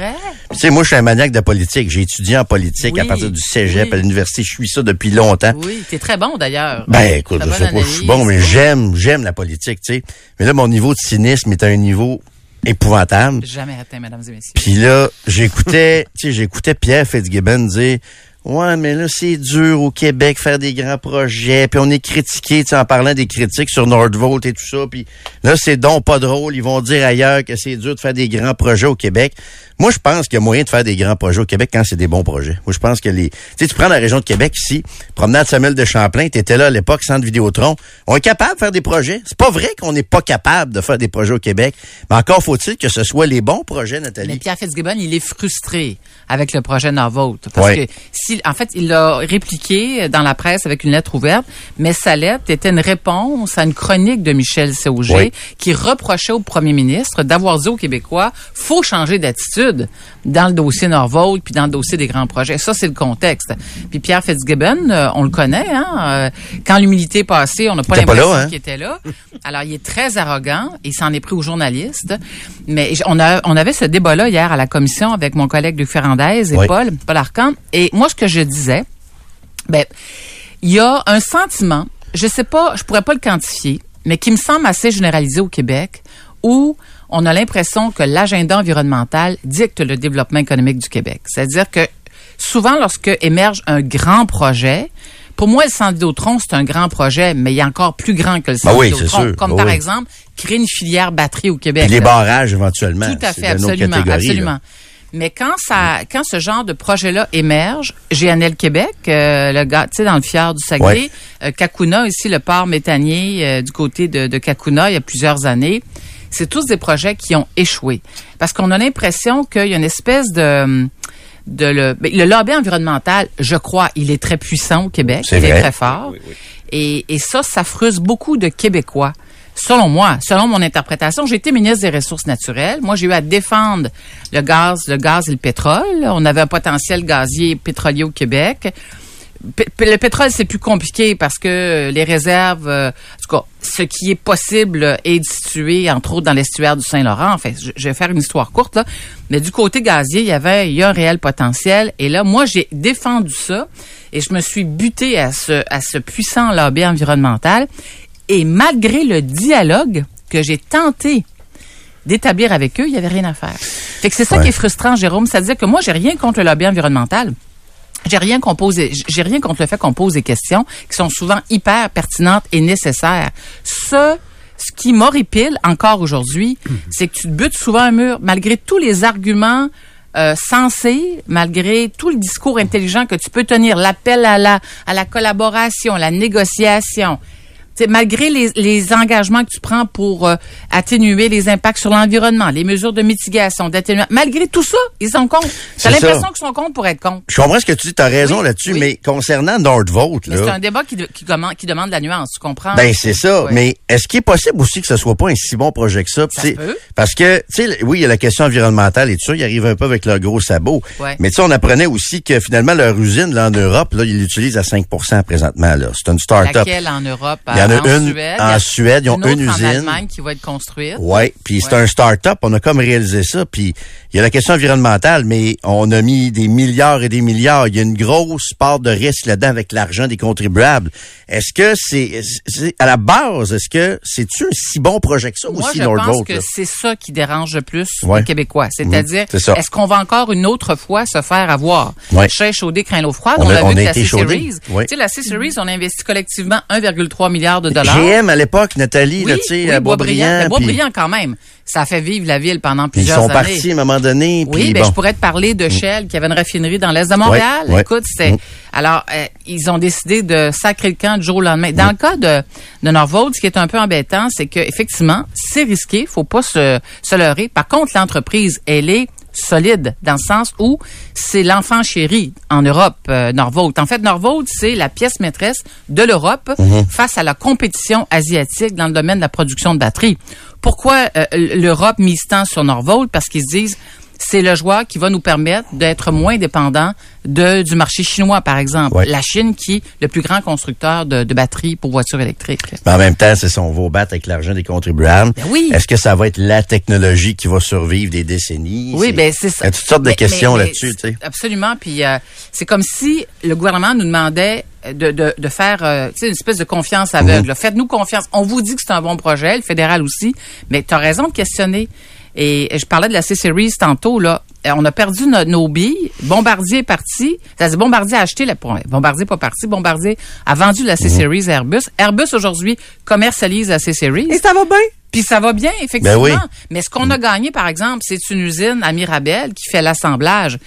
Tu sais, moi, je suis un maniaque de politique. J'ai étudié en politique à partir du cégep Oui. à l'université. Je suis ça depuis longtemps. Oui, t'es très bon d'ailleurs. Ben, écoute, je sais bonne pas, je suis bon, mais j'aime, j'aime la politique, tu sais. Mais là, mon niveau de cynisme est à un niveau épouvantable. Jamais atteint, mesdames et messieurs. Puis là, j'écoutais, tu sais, j'écoutais Pierre Fitzgibbon dire Ouais, mais là, c'est dur au Québec faire des grands projets. Puis on est critiqué, tu sais, en parlant des critiques sur Nordvolt et tout ça. Puis là, c'est donc pas drôle. Ils vont dire ailleurs que c'est dur de faire des grands projets au Québec. Moi, je pense qu'il y a moyen de faire des grands projets au Québec quand c'est des bons projets. Moi, je pense que les... Tu sais, tu prends la région de Québec ici, promenade Samuel de Champlain, t'étais là à l'époque, centre Vidéotron. On est capable de faire des projets. C'est pas vrai qu'on n'est pas capable de faire des projets au Québec. Mais encore faut-il que ce soit les bons projets, Nathalie. Mais Pierre Fitzgibbon, il est frustré avec le projet Norvolt. Parce Ouais. que, si, en fait, il l'a répliqué dans la presse avec une lettre ouverte, mais sa lettre était une réponse à une chronique de Michel Sauger Oui. qui reprochait au premier ministre d'avoir dit aux Québécois, faut changer d'attitude dans le dossier Norvolt puis dans le dossier des grands projets. Ça, c'est le contexte. Puis Pierre Fitzgibbon, euh, on le connaît, hein, euh, quand l'humilité est passée, on n'a pas l'impression hein? qu'il était là. Alors, il est très arrogant. Il s'en est pris aux journalistes. Mais on, a, on avait ce débat-là hier à la commission avec mon collègue Luc Ferrandez et Oui. Paul, Paul Arcand. Et moi, ce que je disais, ben, il y a un sentiment, je sais pas, je pourrais pas le quantifier, mais qui me semble assez généralisé au Québec, où on a l'impression que l'agenda environnemental dicte le développement économique du Québec. C'est-à-dire que souvent, lorsque émerge un grand projet, pour moi, le centre Vidéotron, c'est un grand projet, mais il est encore plus grand que le centre Ben oui, sûr. Comme Ben par oui. exemple, créer une filière batterie au Québec. Puis les barrages éventuellement. Tout à fait, absolument, là. Mais quand ça, quand ce genre de projet-là émerge, GNL Québec, euh, le gars, tu sais, dans le fjord du Saguenay, Ouais. euh, Kakuna, ici, le port méthanier euh, du côté de, de Kakuna, il y a plusieurs années, c'est tous des projets qui ont échoué. Parce qu'on a l'impression qu'il y a une espèce de... de le, ben, le lobby environnemental, je crois, il est très puissant au Québec. C'est il vrai. est très fort. Et, et ça, ça fruse beaucoup de Québécois. Selon moi, selon mon interprétation, j'ai été ministre des Ressources naturelles. Moi, j'ai eu à défendre le gaz, le gaz et le pétrole. On avait un potentiel gazier pétrolier au Québec. Le pétrole, c'est plus compliqué parce que les réserves, euh, en tout cas, ce qui est possible est situé, entre autres, dans l'estuaire du Saint-Laurent. Enfin, je, je vais faire une histoire courte, là. Mais du côté gazier, il y avait, il y a un réel potentiel. Et là, moi, j'ai défendu ça et je me suis buté à ce, à ce puissant lobby environnemental. Et malgré le dialogue que j'ai tenté d'établir avec eux, il y avait rien à faire. Fait que c'est ça Ouais. qui est frustrant, Jérôme. C'est-à-dire que moi, j'ai rien contre le lobby environnemental. J'ai rien j'ai rien contre le fait qu'on pose des questions qui sont souvent hyper pertinentes et nécessaires. Ce, ce qui m'horripile encore aujourd'hui, c'est que tu te butes souvent un mur malgré tous les arguments euh, sensés, malgré tout le discours intelligent que tu peux tenir, l'appel à la à la collaboration, la négociation. Sais, malgré les, les engagements que tu prends pour euh, atténuer les impacts sur l'environnement, les mesures de mitigation, d'atténuation, malgré tout ça, ils sont contre. T'as l'impression qu'ils sont contre pour être contre. Je comprends ce que tu dis, t'as raison Oui, là-dessus, oui. mais concernant Nordvolt, Mais c'est là, un débat qui, qui, commande- qui demande de la nuance, tu comprends? ben c'est ça. Ouais. Mais est-ce qu'il est possible aussi que ce soit pas un si bon projet que ça? Peut. Parce que, tu sais, oui, il y a la question environnementale et tout ça, ils arrivent un peu avec leur gros sabot. Ouais. Mais tu sais, on apprenait aussi que finalement, leur usine, là, en Europe, là, ils l'utilisent à 5% présentement, là. C'est une start-up. Laquelle en Europe? En a une Suède. en Suède, ils ont une usine. en Allemagne qui va être construite. Ouais, puis c'est Ouais. un start-up, on a comme réalisé ça, puis il y a la question environnementale, mais on a mis des milliards et des milliards, il y a une grosse part de risque là-dedans avec l'argent des contribuables. Est-ce que c'est c'est- à la base, est-ce que c'est-tu un si bon projet que ça Moi, aussi je pense Nordvolt? que c'est ça qui dérange le plus Ouais. les Québécois. C'est-à-dire, Mhm, c'est ça. est-ce qu'on va encore une autre fois se faire avoir? Ouais. Chez chaudé, craint l'eau froide. On On, a- on vu a que la C-Series. Ouais. Tu sais, la C-Series, on a investi collectivement 1,3 milliard de dollars. GM à l'époque, Nathalie, là, tu sais, à Boisbriand. Quand même. Ça a fait vivre la ville pendant Ils plusieurs sont années. partis à un moment donné, Oui, ben, bon. je pourrais te parler de Shell qui avait une raffinerie dans l'est de Montréal. Écoute, c'était Mm. alors euh, ils ont décidé de sacrer le camp du jour au lendemain. Dans le cas de de Norvold, ce qui est un peu embêtant, c'est que effectivement, c'est risqué, faut pas se se leurrer. Par contre, l'entreprise, elle est solide dans le sens où c'est l'enfant chéri en Europe, euh, Norvolt. En fait, Norvolt, c'est la pièce maîtresse de l'Europe face à la compétition asiatique dans le domaine de la production de batteries. Pourquoi euh, l'Europe mise tant sur Norvolt? Parce qu'ils se disent, c'est le joueur qui va nous permettre d'être moins dépendant de, du marché chinois, par exemple. Ouais. La Chine, qui est le plus grand constructeur de, de batteries pour voitures électriques. Mais en même temps, c'est ça, on va battre avec l'argent des contribuables. Ben oui. Est-ce que ça va être la technologie qui va survivre des décennies? Oui, ben c'est ça. Il y a toutes sortes de questions là-dessus, tu sais. Absolument. Puis euh, c'est comme si le gouvernement nous demandait de, de, de faire euh, une espèce de confiance aveugle. Mhm. Faites-nous confiance. On vous dit que c'est un bon projet, le fédéral aussi, mais tu as raison de questionner. Et, et je parlais de la C-Series tantôt, là. Euh, On a perdu no- nos billes. Bombardier est parti. C'est-à-dire, Bombardier a acheté la... Bombardier n'est pas parti. Bombardier a vendu la C-Series à Airbus. Airbus, aujourd'hui, commercialise la C-Series. Et ça va bien? Puis ça va bien, effectivement. Ben oui. Mais ce qu'on a gagné, par exemple, c'est une usine à Mirabel qui fait l'assemblage.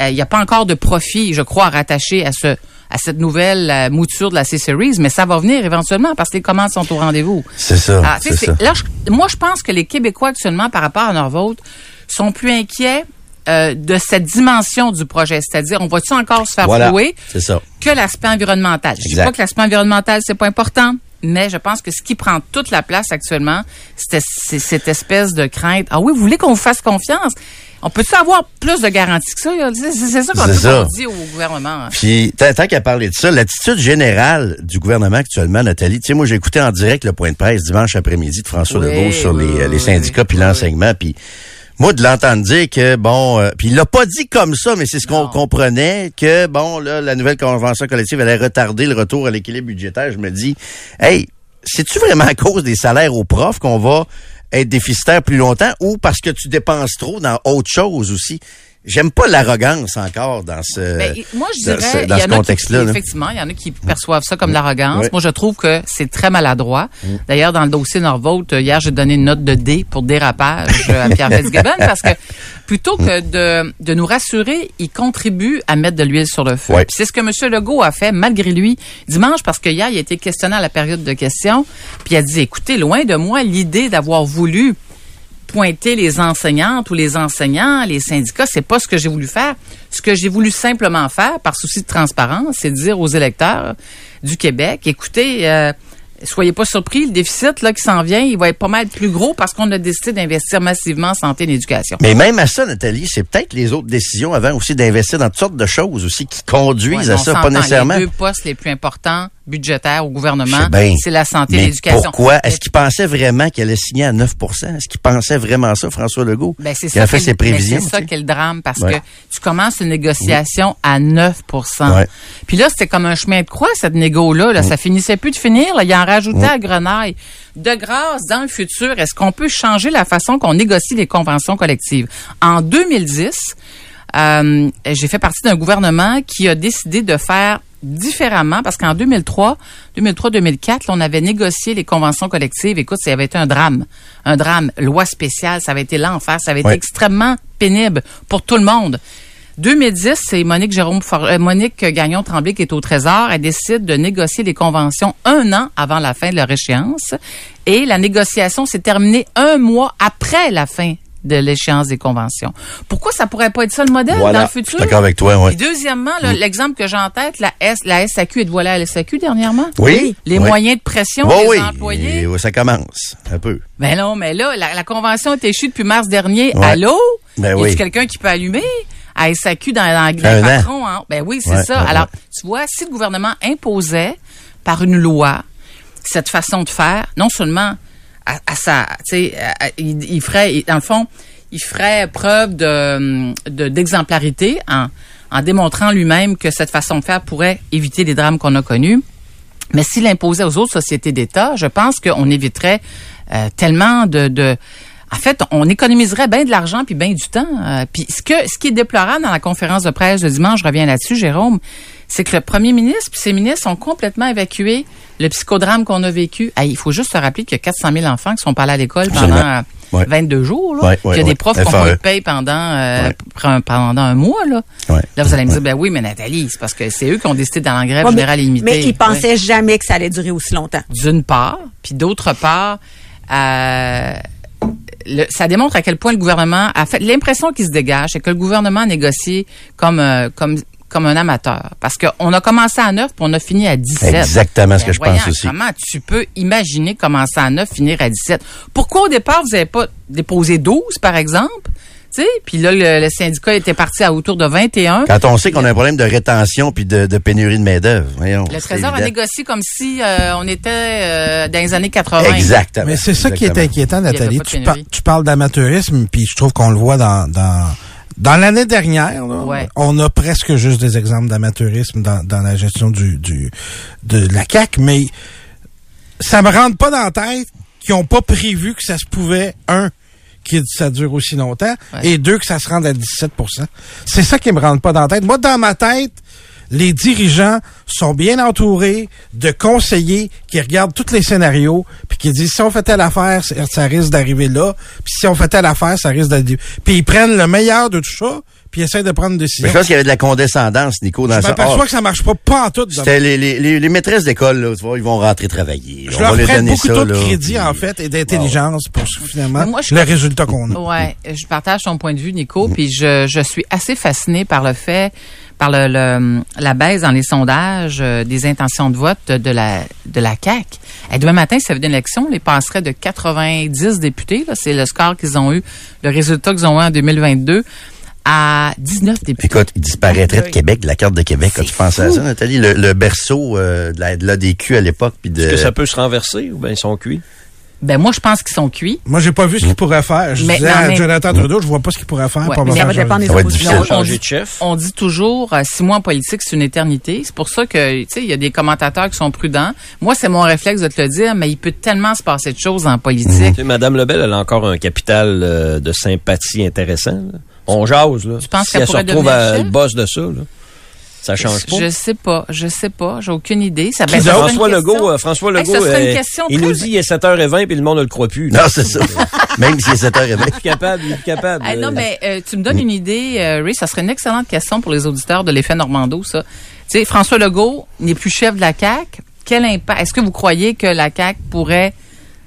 Euh, Il n'y a pas encore de profit, je crois, rattaché à ce à cette nouvelle mouture de la C-Series, mais ça va venir éventuellement parce que les commandes sont au rendez-vous. C'est ça, Ah, tu sais, c'est ça. c'est- Là, je- moi, je pense que les Québécois actuellement, par rapport à Norvolt, sont plus inquiets euh, de cette dimension du projet. C'est-à-dire, on va-tu encore se faire Voilà, que l'aspect environnemental? Je dis Exact. pas que l'aspect environnemental, c'est pas important, mais je pense que ce qui prend toute la place actuellement, c'est cette espèce de crainte. Ah oui, vous voulez qu'on vous fasse confiance? On peut-tu avoir plus de garanties que ça? C'est ça qu'on dit au gouvernement. hein. Puis, tant qu'à parler de ça, l'attitude générale du gouvernement actuellement, Nathalie, tu sais, moi, j'ai écouté en direct le point de presse dimanche après-midi de François Oui, Legault sur oui, les, oui, les syndicats puis l'enseignement, puis moi, de l'entendre dire que, bon, euh, puis il l'a pas dit comme ça, mais c'est ce qu'on comprenait, que, bon, là, la nouvelle convention collective allait retarder le retour à l'équilibre budgétaire. Je me dis, hey, c'est-tu vraiment à cause des salaires aux profs qu'on va être déficitaire plus longtemps ou parce que tu dépenses trop dans autre chose aussi? J'aime pas l'arrogance encore dans ce, Ben, y- moi, je dans dirais, ce- dans contexte-là. là. effectivement, il y en a qui perçoivent ça comme l'arrogance. Ouais. Moi, je trouve que c'est très maladroit. D'ailleurs, dans le dossier Norvolt, euh, hier, j'ai donné une note de D pour dérapage euh, à Pierre Fitzgibbon parce que plutôt que de, de nous rassurer, il contribue à mettre de l'huile sur le feu. Puis C'est ce que M. Legault a fait malgré lui dimanche parce que hier, il a été questionné à la période de questions. Puis il a dit, écoutez, loin de moi l'idée d'avoir voulu pointer les enseignantes ou les enseignants, les syndicats, c'est pas ce que j'ai voulu faire. Ce que j'ai voulu simplement faire, par souci de transparence, c'est dire aux électeurs du Québec, écoutez, euh, soyez pas surpris, le déficit là qui s'en vient, il va être pas mal plus gros parce qu'on a décidé d'investir massivement en santé et en éducation. Mais même à ça, Nathalie, c'est peut-être les autres décisions avant aussi d'investir dans toutes sortes de choses aussi qui conduisent Ouais, à ça, pas nécessairement. Les deux postes les plus importants budgétaires au gouvernement, c'est la santé et Mais l'éducation. pourquoi? Est-ce qu'il pensait vraiment qu'elle allait signer à 9% Est-ce qu'il pensait vraiment ça, François Legault? Ben, c'est ça a fait ses prévisions. mais C'est ça qui est le drame parce Ouais. que tu commences une négociation à 9 Ouais. Puis là, c'était comme un chemin de croix, cette négo-là. Là. Ça finissait plus de finir. Là. Il en rajoutait à grenaille. De grâce, dans le futur, est-ce qu'on peut changer la façon qu'on négocie les conventions collectives? En 2010, euh, j'ai fait partie d'un gouvernement qui a décidé de faire différemment parce qu'en 2003, 2003-2004, on avait négocié les conventions collectives. Écoute, ça avait été un drame. Un drame. Loi spéciale, ça avait été l'enfer. Ça avait Ouais. été extrêmement pénible pour tout le monde. 2010, c'est Monique Jérôme For- euh, Monique Gagnon Tremblay qui est au Trésor. Elle décide de négocier les conventions un an avant la fin de leur échéance. Et la négociation s'est terminée un mois après la fin de l'échéance des conventions. Pourquoi ça pourrait pas être ça le modèle Voilà. dans le Je suis futur? d'accord avec toi. Et deuxièmement, là, l'exemple que j'ai en tête, la, S, la SAQ, êtes-vous allé à la SAQ dernièrement? Oui. Les Oui. moyens de pression Oui, des oui. employés? Et, ça commence, un peu. Ben non, mais là, la, la convention est échue depuis mars dernier. Ouais. Allô? Ben y a oui. quelqu'un qui peut allumer? À SAQ dans, Un les patrons, hein? Ben oui, c'est Ouais, ça. ouais, Alors, tu vois, si le gouvernement imposait par une loi cette façon de faire, non seulement à, sa, tu sais, il, ferait, dans le fond, il ferait preuve de- d'exemplarité en, en démontrant lui-même que cette façon de faire pourrait éviter les drames qu'on a connus. Mais s'il imposait aux autres sociétés d'État, je pense qu'on éviterait euh, tellement de, de en fait, on économiserait bien de l'argent puis bien du temps. Euh, puis ce que ce qui est déplorable dans la conférence de presse de dimanche, je reviens là-dessus, Jérôme, c'est que le premier ministre puis ses ministres ont complètement évacué le psychodrame qu'on a vécu. Hey, il faut juste se rappeler qu'il y a 400 000 enfants qui sont pas allés à l'école pendant Ouais. 22 jours. Là. Ouais, ouais, il y a des profs qui n'ont FAE. pas eu de paye pendant, euh, pendant un mois. Là, Ouais. là vous allez me dire, ben oui, mais Nathalie, c'est parce que c'est eux qui ont décidé dans la grève générale illimitée. Mais ils Ouais pensaient jamais que ça allait durer aussi longtemps. d'une part, puis d'autre part, euh, le- ça démontre à quel point le gouvernement a fait l'impression qui se dégage, c'est que le gouvernement négocie comme euh, comme comme un amateur, parce qu'on a commencé à 9 puis on a fini à 17. Exactement ce que Ben je pense aussi. Comment tu peux imaginer commencer à 9, finir à 17? Pourquoi au départ, vous n'avez pas déposé 12, par exemple? Tu sais, puis là, le, le syndicat était parti à autour de 21. Quand on sait qu'on a un problème de rétention puis de, de pénurie de main-d'œuvre. voyons, Le Trésor a négocié comme si euh, on était euh, dans les années 80. Exactement. Mais c'est ça qui est inquiétant, Nathalie. Tu, par- pénurie. tu parles d'amateurisme, puis je trouve qu'on le voit dans dans, dans l'année dernière. là, Ouais. On a presque juste des exemples d'amateurisme dans, dans la gestion du, du de la CAC, mais ça me rentre pas dans la tête qu'ils ont pas prévu que ça se pouvait un que ça dure aussi longtemps Ouais. et deux que ça se rende à 17% C'est ça qui me rentre pas dans la tête. Moi, dans ma tête, les dirigeants sont bien entourés de conseillers qui regardent tous les scénarios puis qui disent si on fait telle affaire, ça risque d'arriver là, puis si on fait telle affaire, ça risque d'arriver. Puis ils prennent le meilleur de tout ça, puis ils essaient de prendre une décision. Mais je pense qu'il y avait de la condescendance, Nico, dans Je ça. m'aperçois Ah, que ça marche pas pas en tout. C'était les, les, les, les maîtresses d'école, là, tu vois, ils vont rentrer travailler. Je On leur va prête donner beaucoup ça, de crédit, puis- en fait, et d'intelligence pour finalement Mais moi, je- le résultat qu'on a. Ouais, je partage ton point de vue, Nico, puis je, je suis assez fascinée par le fait, par le, le- la baisse dans les sondages euh, des intentions de vote de, de la de la CAC. Et demain matin, si ça veut une élection, les passerait de 90 députés, là, c'est le score qu'ils ont eu, le résultat qu'ils ont eu en 2022, à 19 députés. Écoute, il disparaîtrait de. Québec, de la carte de Québec. As-tu pensé à ça, Nathalie? Le, le berceau euh, de la- de l'ADQ à l'époque, puis de... Est-ce que ça peut se renverser ou bien ils sont cuits? Ben moi, je pense qu'ils sont cuits. Moi, j'ai pas vu ce qu'il pourrait faire. Je Mais- disais non, à mais- Jonathan Trudeau, je vois pas ce qu'il pourrait faire Ouais, pour mais Ça va dépendre des oppositions. on dit- de chef? On dit toujours euh, six mois en politique, c'est une éternité. C'est pour ça que tu sais, il y a des commentateurs qui sont prudents. Moi, c'est mon réflexe de te le dire, mais il peut tellement se passer de choses en politique. Tu sais, Madame Lebel, elle a encore un capital euh, de sympathie intéressant. là. On jase, là. Tu penses si qu'elle elle se pourrait retrouve à le boss de ça, là, ça change pas. Je sais pas, je sais pas, j'ai aucune idée. Ça, ben, serait une François question. Legault, euh, François Hey, Legault, euh, question il nous dit il est 7h20 puis le monde ne le croit plus. Non, c'est ça. Même si c'est 7h30. Il est capable, il est plus capable. Ah, non, Euh, mais euh, tu me donnes une idée, euh, Ray, ça serait une excellente question pour les auditeurs de l'effet Normando, ça. Tu sais, François Legault n'est plus chef de la CAQ. Quel impact? Est-ce que vous croyez que la CAQ pourrait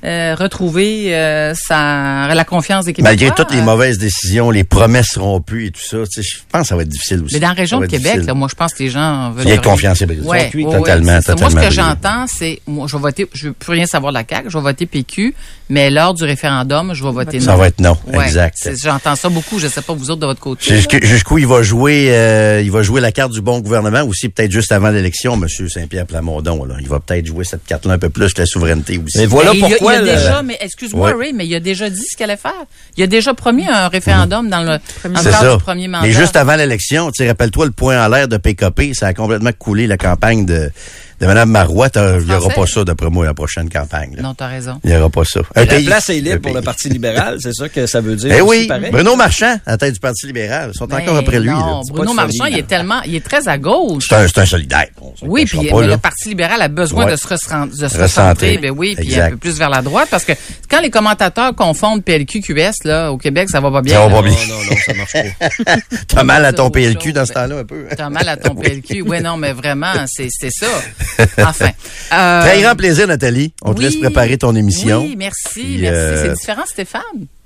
euh, retrouver euh, sa, la confiance des Québécois? Malgré toutes les Euh, mauvaises décisions, les promesses rompues et tout ça, tu sais, je pense que ça va être difficile aussi. Mais dans la région Ça de Québec, là, moi, je pense que les gens veulent. Il y a confiance. Ouais, ouais, totalement, ça. Moi, ce totalement que j'entends, c'est, moi, je vais voter, je veux plus rien savoir de la CAQ, je vais voter PQ, mais lors du référendum, je vais voter non. Ça va être non, Ouais, exact. J'entends ça beaucoup, je sais pas vous autres de votre côté. Jusqu'où il va jouer, euh, il va jouer la carte du bon gouvernement aussi, peut-être juste avant l'élection, Monsieur Saint-Pierre Plamondon. Là. Il va peut-être jouer cette carte-là un peu plus, la souveraineté aussi. Mais voilà Mais pourquoi. Il y a, déjà, mais excuse-moi, Ouais. Ray, mais il a déjà dit ce qu'il allait faire. Il a déjà promis un référendum dans le, dans le C'est cadre ça. du premier mandat. Mais juste avant l'élection, tu sais, rappelle-toi le point en l'air de PKP, ça a complètement coulé la campagne de, de Mme Marois, il n'y aura pas ça, d'après moi, la prochaine campagne. là. Non, t'as raison. Il n'y aura pas ça. Un la pays- place est libre pour le Parti libéral, c'est ça que ça veut dire. Eh oui, pareil? Bruno Marchand, à la tête du Parti libéral. Ils sont Ben encore après lui. là. Non, Bruno Marchand, il est tellement, il est très à gauche. C'est un, un solidaire. Oui, puis pas, mais là. le Parti libéral a besoin Ouais. de se, recentrer, de se Recentrer. ben oui, puis Exact. un peu plus vers la droite, parce que quand les commentateurs confondent PLQ QS là au Québec, ça va pas bien. Ça va pas bien. Non, non, non, ça marche pas. T'as mal à ton PLQ dans ce temps-là, un peu. T'as mal à ton PLQ. Oui, non, mais vraiment, c'est c'est ça. Enfin. euh, Très grand plaisir, Nathalie. On te laisse préparer ton émission. Oui, merci, Puis, merci. euh, C'est différent, Stéphane.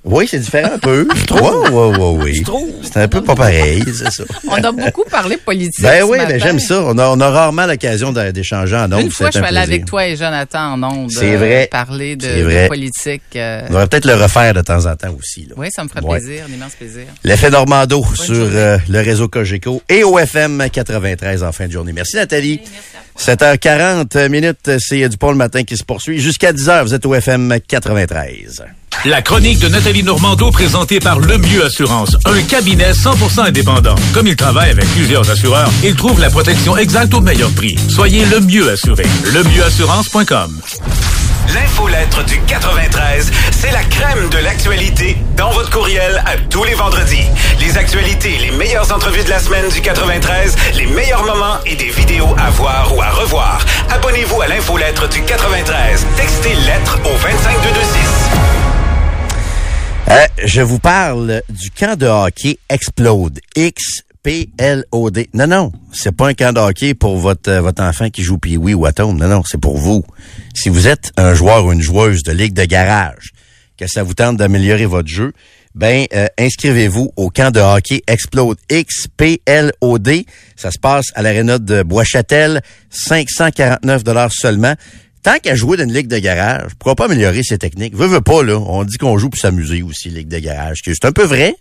Oui, c'est différent un peu. Je trouve. Oui, oui, oui. trouve. C'est un peu pas pareil, c'est ça. On a beaucoup parlé politique. Ben oui, ben j'aime ça. On a, on a rarement l'occasion d'échanger en ondes. Une fois, je un suis allée plaisir. avec toi et Jonathan en ondes. C'est euh, vrai. Parler de, de politique. euh, On devrait peut-être le refaire de temps en temps aussi. Là. Oui, ça me ferait Ouais. plaisir, un immense plaisir. L'effet Normando sur euh, le réseau Cogeco et au FM 93 en fin de journée. Merci Nathalie. 7h40 minutes, c'est Dupont le matin qui se poursuit. Jusqu'à 10h, vous êtes au FM 93. La chronique de Nathalie Normando présentée par Le Mieux Assurance, un cabinet 100% indépendant. Comme il travaille avec plusieurs assureurs, il trouve la protection exacte au meilleur prix. Soyez le mieux assuré. Lemieuxassurance.com. L'infolettre du 93, c'est la crème de l'actualité dans votre courriel à tous les vendredis. Les actualités, les meilleures entrevues de la semaine du 93, les meilleurs moments et des vidéos à voir ou à revoir. Abonnez-vous à l'infolettre du 93. Textez lettre au 25226. Euh, je vous parle du camp de hockey Explode. X-P-L-O-D. Non, non, c'est pas un camp de hockey pour votre, euh, votre enfant qui joue pee ou Atom. Non, non, c'est pour vous. Si vous êtes un joueur ou une joueuse de ligue de garage, que ça vous tente d'améliorer votre jeu, ben euh, inscrivez-vous au camp de hockey Explode X-P-L-O-D. Ça se passe à l'aréna de Bois-Châtel, 549 dollars seulement. Tant qu'à jouer dans une ligue de garage, pourquoi pas améliorer ses techniques? Veux, veux pas, là. On dit qu'on joue pour s'amuser aussi, ligue de garage. C'est un peu vrai,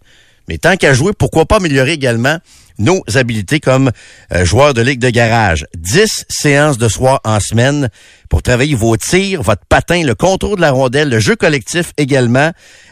mais tant qu'à jouer, pourquoi pas améliorer également nos habilités comme euh, joueur de ligue de garage. 10 séances de soir en semaine pour travailler vos tirs, votre patin, le contrôle de la rondelle, le jeu collectif également,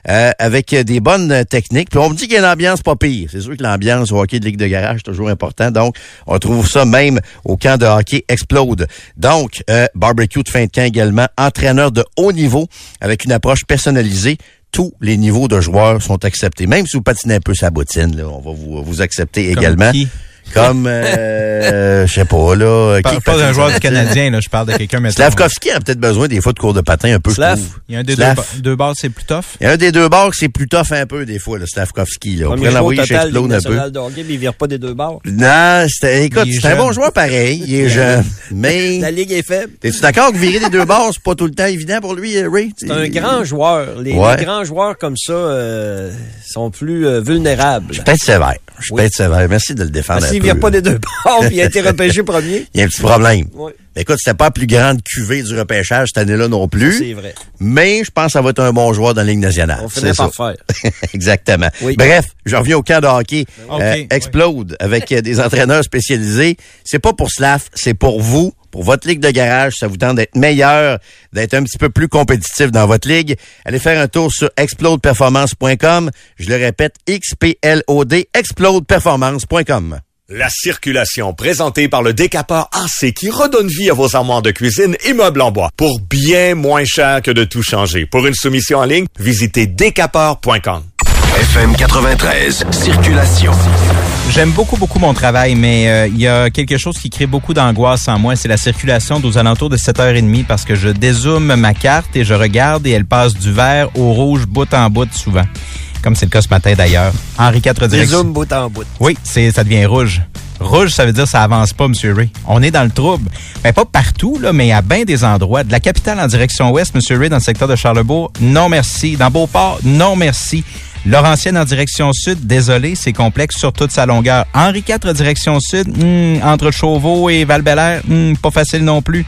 euh, avec des bonnes techniques. Puis on me dit qu'il y a une ambiance pas pire. C'est sûr que l'ambiance au hockey de ligue de garage est toujours important. Donc, on trouve ça même au camp de hockey Explode. Donc, euh, barbecue de fin de camp également, entraîneur de haut niveau avec une approche personnalisée tous les niveaux de joueurs sont acceptés. Même si vous patinez un peu sa bottine, là, on va vous, vous accepter également. qui? Comme, euh, je sais pas, là. Pas, qui pas d'un joueur du? Canadien, là, je parle de quelqu'un maintenant. Slavkovski a peut-être besoin des fois de cours de patin un peu. je Slav. trouve. Il y a un des deux, Slav. deux bases, c'est plus tough. Il y a un des deux bords que c'est plus tough un peu des fois, le Slavkovski. Là. On Premier pourrait l'envoyer chez Explode un peu. hockey, mais il vire pas des deux bords. Non, écoute, c'est un bon joueur pareil. Il est jeune. Mais, La ligue est faible. es-tu d'accord que virer des deux bords, c'est pas tout le temps évident pour lui, euh, Ray? C'est un grand joueur. Les, Ouais. les grands joueurs comme ça euh, sont plus euh, vulnérables. Je suis peut-être sévère. Je suis Oui. peut-être sévère. Merci de le défendre peu. vire pas des deux bords, puis il a été repêché premier. Il y a un petit problème. Ouais. Écoute, c'était pas la plus grande cuvée du repêchage cette année-là non plus. C'est vrai. Mais je pense que ça va être un bon joueur dans la Ligue nationale. On finit par ça. faire. Exactement. Oui. Bref, je reviens au camp de hockey. Ok. Euh, Explode avec euh, des entraîneurs spécialisés. C'est pas pour Slav, c'est pour vous, pour votre ligue de garage. Ça vous tente d'être meilleur, d'être un petit peu plus compétitif dans votre ligue. Allez faire un tour sur explodeperformance.com. Je le répète, X-P-L-O-D, explodeperformance.com. La circulation présentée par le décapeur AC qui redonne vie à vos armoires de cuisine et meubles en bois pour bien moins cher que de tout changer. Pour une soumission en ligne, visitez décapeur.com. FM 93, circulation. J'aime beaucoup, beaucoup mon travail, mais euh, il y a quelque chose qui crée beaucoup d'angoisse en moi, c'est la circulation aux alentours de 7h30 parce que je dézoome ma carte et je regarde et elle passe du vert au rouge bout en bout souvent. Comme c'est le cas ce matin d'ailleurs. Henri IV direction. zooms bout en bout. Oui, c'est ça devient rouge. Rouge, ça veut dire ça avance pas, Monsieur Ray. On est dans le trouble. Ben, pas partout, là, mais à bien des endroits. De la capitale en direction ouest, Monsieur Ray, dans le secteur de Charlebourg, non merci. Dans Beauport, non merci. Laurentienne en direction sud, désolé, c'est complexe sur toute sa longueur. Henri IV direction sud, hmm, entre Chauveau et val hmm, pas facile non plus.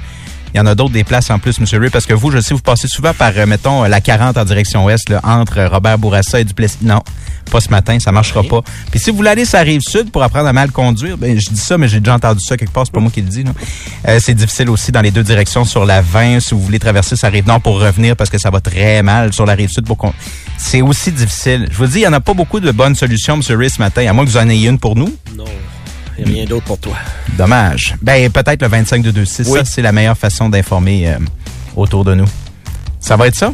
Il y en a d'autres des places en plus, M. Ray, parce que vous, je sais, vous passez souvent par, euh, mettons, la 40 en direction ouest, là, entre Robert Bourassa et Duplessis. Non, pas ce matin, ça marchera pas. Puis si vous voulez aller sur la rive sud pour apprendre à mal conduire, ben je dis ça, mais j'ai déjà entendu ça quelque part, c'est pas moi qui le dis. Euh, c'est difficile aussi dans les deux directions sur la 20, si vous voulez traverser sa rive nord pour revenir, parce que ça va très mal sur la rive sud pour qu'on... C'est aussi difficile. Je vous dis, il y en a pas beaucoup de bonnes solutions, M. Ray, ce matin, à moins que vous en ayez une pour nous. Non. Et rien d'autre pour toi. Dommage. Ben, peut-être le 25 de 2-6. Oui. Ça, c'est la meilleure façon d'informer euh, autour de nous. Ça va être ça?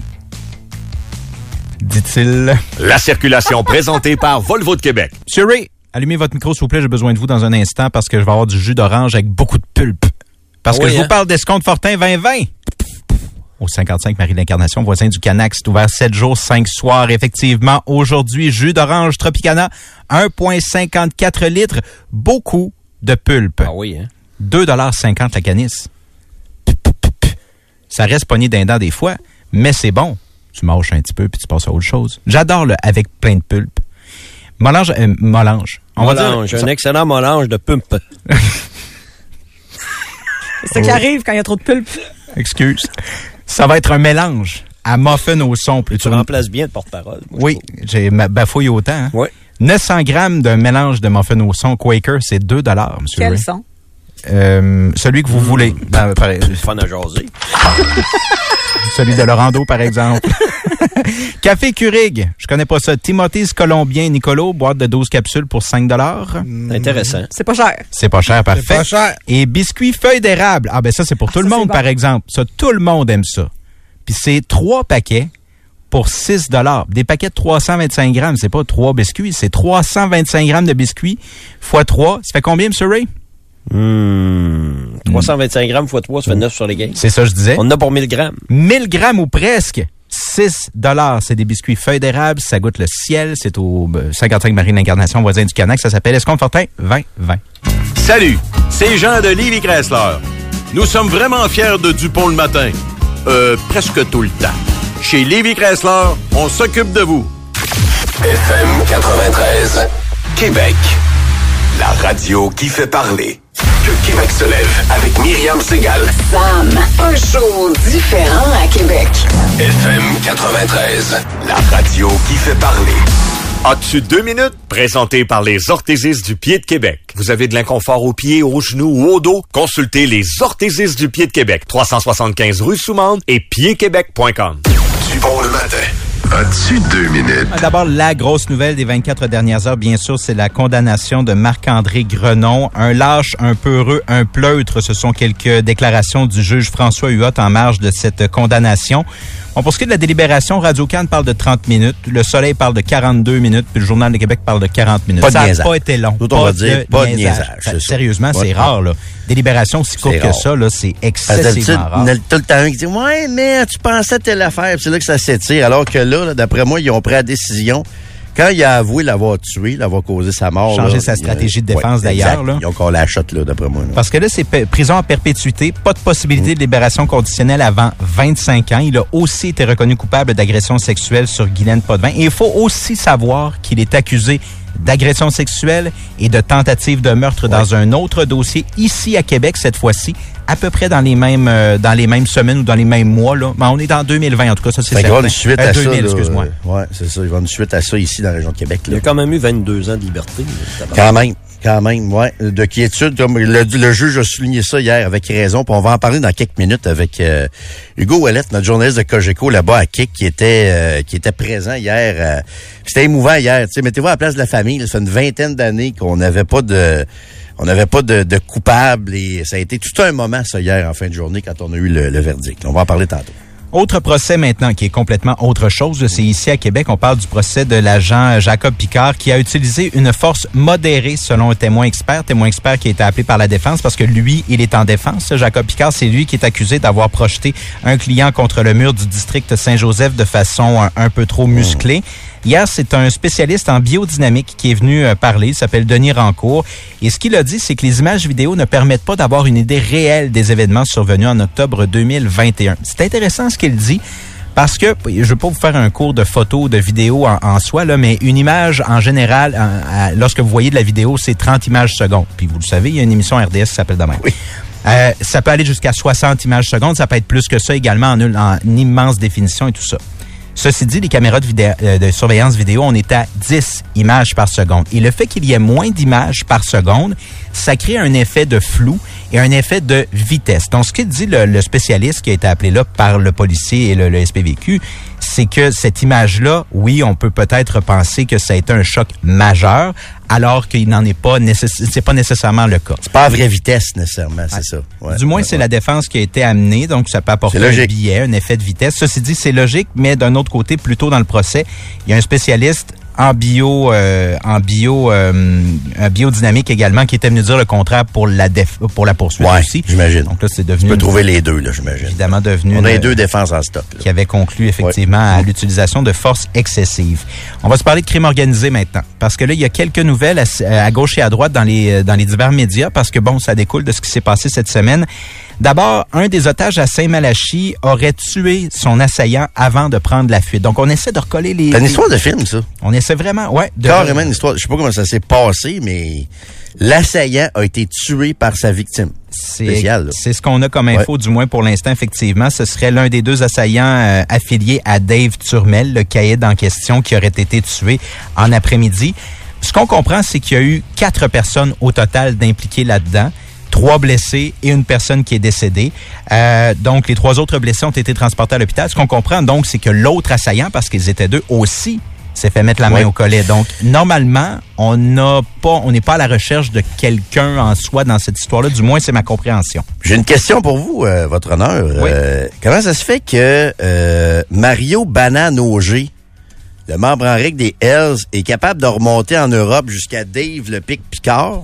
Dit-il. La circulation présentée par Volvo de Québec. Monsieur Ray, allumez votre micro, s'il vous plaît. J'ai besoin de vous dans un instant parce que je vais avoir du jus d'orange avec beaucoup de pulpe. Parce Ah que oui, je vous hein? parle d'escompte Fortin 2020. Au 55 Marie de l'Incarnation, voisin du Canac. C'est ouvert 7 jours, 5 soirs. Effectivement, aujourd'hui, jus d'orange Tropicana, 1,54 litres. Beaucoup de pulpe. Ah oui, hein? 2,50 la canisse. Ça reste pogné d'un dent des fois, mais c'est bon. Tu mâches un petit peu puis tu passes à autre chose. J'adore le avec plein de pulpe. Molange, euh, molange. On va Molange, dire, un excellent molange de pump. C'est ça qui arrive quand il y a trop de pulpe. excuse. Ça va être un mélange à muffin au son. Tu plutôt. remplaces bien le porte-parole. moi, Oui, j'ai ma- bafouillé autant. hein. Oui. 900 grammes d'un mélange de muffin au son Quaker, c'est 2 dollars, monsieur Quels Ray. Euh, celui que vous voulez. Ben, par- Fun à jaser. Celui de Laurando, par exemple. Café Keurig, je connais pas ça. Timothy's Colombien Nicolo, boîte de 12 capsules pour 5 dollars. C'est intéressant. C'est pas cher. C'est pas cher, parfait. C'est pas cher. Et biscuits feuilles d'érable. Ah ben ça, c'est pour tout ça, le monde, bon. par exemple. Ça, tout le monde aime ça. Puis c'est trois paquets pour 6 dollars. Des paquets de 325 grammes, c'est pas trois biscuits, c'est 325 grammes de biscuits fois 3. Ça fait combien, M. Ray? Hmm. 325 grammes x 3, ça fait 9 sur les gains. C'est ça, je disais. On en a pour 1000 grammes. 1000 grammes ou presque. 6 dollars. C'est des biscuits feuilles d'érable. Ça goûte le ciel. C'est au euh, 55 Marine Incarnation, voisin du Canac. Ça s'appelle Escompte Fortin 2020. Salut, c'est Jean de Livy Chrysler. Nous sommes vraiment fiers de Dupont le matin. Euh, presque tout le temps. Chez Livy Chrysler, on s'occupe de vous. FM 93. Québec. La radio qui fait parler. Que Québec se lève avec Myriam Segal. Sam, un show différent à Québec. FM 93. La radio qui fait parler. As-tu deux minutes? Présenté par les orthésistes du pied de Québec. Vous avez de l'inconfort aux pieds, aux genoux ou au dos? Consultez les orthésistes du pied de Québec. 375 rue Soumande et piedquebec.com. Dupont le matin. As-tu deux minutes? D'abord, la grosse nouvelle des 24 dernières heures, bien sûr, c'est la condamnation de Marc-André Grenon. Un lâche, un peureux, un pleutre. Ce sont quelques déclarations du juge François Huot en marge de cette condamnation. Bon, pour ce qui est de la délibération, radio can parle de 30 minutes, Le Soleil parle de 42 minutes, puis le Journal de Québec parle de 40 minutes. Pas de ça n'a niaisage. pas été long. Nous, on va dire pas de niaisage. Sérieusement, c'est rare. Là. Délibération aussi courte que ça, là, c'est excessivement il y rare. a tout le temps un qui dit Ouais, mais tu pensais à telle affaire, Puis c'est là que ça s'étire. Alors que là, là, d'après moi, ils ont pris la décision. Quand il a avoué l'avoir tué, l'avoir causé sa mort. Changer là, sa stratégie de défense, Ouais, d'ailleurs, là. Ils ont encore la shot, là, d'après moi. là. Parce que là, c'est prison à perpétuité, pas de possibilité de libération conditionnelle avant 25 ans. Il a aussi été reconnu coupable d'agression sexuelle sur Guylaine Potvin. Et il faut aussi savoir qu'il est accusé d'agression sexuelle et de tentative de meurtre dans un autre dossier ici à Québec cette fois-ci, à peu près dans les mêmes euh, dans les mêmes semaines ou dans les mêmes mois là. Mais on est dans 2020 en tout cas, ça c'est qu'il va y une suite Euh, à 2000, ça. là. excuse-moi. Ouais, c'est ça. Il va y avoir une suite à ça ici dans la région de Québec. Il Là. a quand même eu 22 ans de liberté. Quand même, quand même, ouais. De quiétude, comme le, le juge a souligné ça hier avec raison. Puis on va en parler dans quelques minutes avec euh, Hugo Ouellette, notre journaliste de Cogeco là-bas à Kick, qui était euh, qui était présent hier. euh, C'était émouvant hier. Tu sais, mettez-vous à la place de la famille. là. ça fait une vingtaine d'années qu'on n'avait pas de on n'avait pas de, de coupable et ça a été tout un moment ça hier en fin de journée quand on a eu le, verdict. On va en parler tantôt. Autre procès maintenant qui est complètement autre chose, c'est ici à Québec, on parle du procès de l'agent Jacob Picard qui a utilisé une force modérée selon un témoin expert, témoin expert qui a été appelé par la défense parce que lui, il est en défense. Jacob Picard, c'est lui qui est accusé d'avoir projeté un client contre le mur du district Saint-Joseph de façon un, un peu trop musclée. Hier, c'est un spécialiste en biodynamique qui est venu euh, parler. Il s'appelle Denis Rancourt. Et ce qu'il a dit, c'est que les images vidéo ne permettent pas d'avoir une idée réelle des événements survenus en octobre 2021. C'est intéressant ce qu'il dit. Parce que, je ne veux pas vous faire un cours de photo, de vidéo en, en soi, là, mais une image, en général, en- à- lorsque vous voyez de la vidéo, c'est 30 images secondes. Puis vous le savez, il y a une émission RDS qui s'appelle de même. Euh, ça peut aller jusqu'à 60 images secondes. Ça peut être plus que ça également en, en immense définition et tout ça. Ceci dit, les caméras euh, de surveillance vidéo, on est à 10 images par seconde. Et le fait qu'il y ait moins d'images par seconde, ça crée un effet de flou et un effet de vitesse. Donc, ce qu'il dit le, le spécialiste qui a été appelé là par le policier et le, le SPVQ, c'est que cette image-là, oui, on peut peut-être penser que ça a été un choc majeur, alors qu'il n'en est pas c'est pas nécessairement le cas. C'est pas à vraie vitesse, nécessairement, c'est ça. Ouais. Du moins, Ouais, c'est ouais. la défense qui a été amenée, donc ça peut apporter un billet, un effet de vitesse. Ceci dit, c'est logique, mais d'un autre côté, plus tôt dans le procès, il y a un spécialiste en bio, euh, en bio, euh, biodynamique également, qui était venu dire le contraire pour la déf- pour la poursuite Ouais, aussi. j'imagine. Donc là, c'est Tu devenu peux trouver les deux, là, j'imagine. évidemment devenu On a les deux défenses en stock. là. qui avait conclu effectivement à l'utilisation de force excessive. On va se parler de crime organisé maintenant, parce que là, il y a quelques nouvelles à, à gauche et à droite dans les, dans les divers médias, parce que bon, ça découle de ce qui s'est passé cette semaine. D'abord, un des otages à Saint-Malachie aurait tué son assaillant avant de prendre la fuite. Donc, on essaie de recoller les... C'est une histoire de film, ça. On essaie vraiment, ouais. De, Carrément une histoire. Je sais pas comment ça s'est passé, mais l'assaillant a été tué par sa victime. C'est c'est ce qu'on a comme info, du moins pour l'instant, effectivement. Ce serait l'un des deux assaillants euh, affiliés à Dave Turmel, le caïd en question, qui aurait été tué en après-midi. Ce qu'on comprend, c'est qu'il y a eu quatre personnes au total d'impliquées là-dedans. Trois blessés et une personne qui est décédée. Euh, donc, les trois autres blessés ont été transportés à l'hôpital. Ce qu'on comprend, donc, c'est que l'autre assaillant, parce qu'ils étaient deux aussi, s'est fait mettre la main au collet. Donc, normalement, on n'a pas, on n'est pas à la recherche de quelqu'un en soi dans cette histoire-là. Du moins, c'est ma compréhension. J'ai une question pour vous, euh, votre honneur. Oui. Euh, comment ça se fait que euh, Mario Bananogé, le membre en règle des Hells, est capable de remonter en Europe jusqu'à Dave le Pic Picard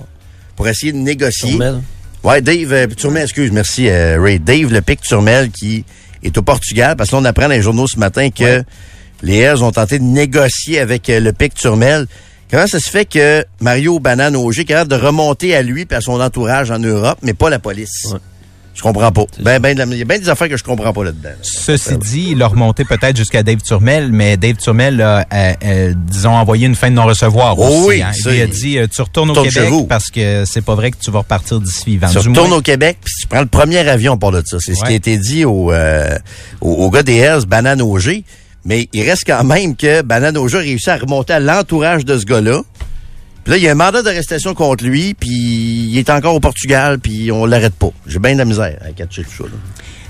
pour essayer de négocier? Turmel. Ouais, Dave euh, Turmel, excuse, merci euh, Ray. Dave le Pic Turmel qui est au Portugal, parce que là, on apprend dans les journaux ce matin que les Hells ont tenté de négocier avec euh, le Pic Turmel. Comment ça se fait que Mario Bananogé est capable de remonter à lui et à son entourage en Europe, mais pas la police? Ouais. Je comprends pas. Ben, ben, il y a bien des affaires que je comprends pas là-dedans. Ceci dit, il a remonté peut-être jusqu'à Dave Turmel, mais Dave Turmel a, euh, disons, envoyé une fin de non-recevoir Oh aussi. oui, hein. ça, Il lui a dit, euh, tu retournes au Québec parce que c'est pas vrai que tu vas repartir d'ici vivant. Tu retournes au Québec, puis tu prends le premier avion pour de ça. C'est ce qui a été dit au, euh, au, au gars des Hells, Bananogé. Mais il reste quand même que Bananogé a réussi à remonter à l'entourage de ce gars-là. Puis là, il y a un mandat d'arrestation contre lui, puis il est encore au Portugal, puis on l'arrête pas. J'ai bien de la misère à catcher tout.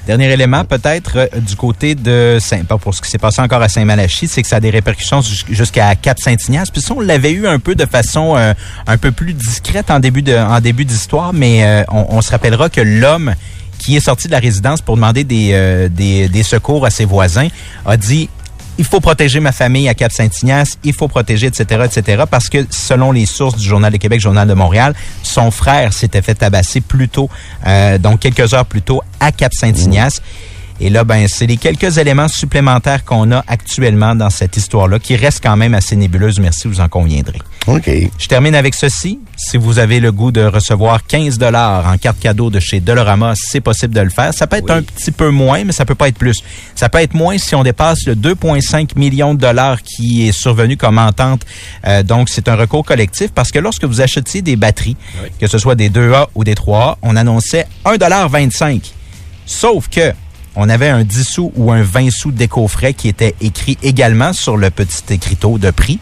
Dernier élément, peut-être euh, du côté de Saint, pour ce qui s'est passé encore à Saint-Malachie, c'est que ça a des répercussions jus- jusqu'à Cap-Saint-Ignace. Puis ça, on l'avait eu un peu de façon euh, un peu plus discrète en début de, en début d'histoire, mais euh, on, se rappellera que l'homme qui est sorti de la résidence pour demander des, des secours à ses voisins a dit il faut protéger ma famille à Cap-Saint-Ignace, il faut protéger, etc., etc., parce que selon les sources du Journal de Québec, Journal de Montréal, son frère s'était fait tabasser plus tôt, euh, donc quelques heures plus tôt, à Cap-Saint-Ignace. Et là, ben, c'est les quelques éléments supplémentaires qu'on a actuellement dans cette histoire-là, qui reste quand même assez nébuleuse, merci, vous en conviendrez. OK. Je termine avec ceci. Si vous avez le goût de recevoir 15 dollars en carte cadeau de chez Dolorama, c'est possible de le faire. Ça peut être un petit peu moins, mais ça peut pas être plus. Ça peut être moins si on dépasse le 2,5 millions de dollars qui est survenu comme entente. Euh, donc, c'est un recours collectif parce que lorsque vous achetiez des batteries, que ce soit des 2A ou des 3A, on annonçait 1,25 Sauf que on avait un 10 sous ou un 20 sous d'éco-frais qui était écrit également sur le petit écriteau de prix,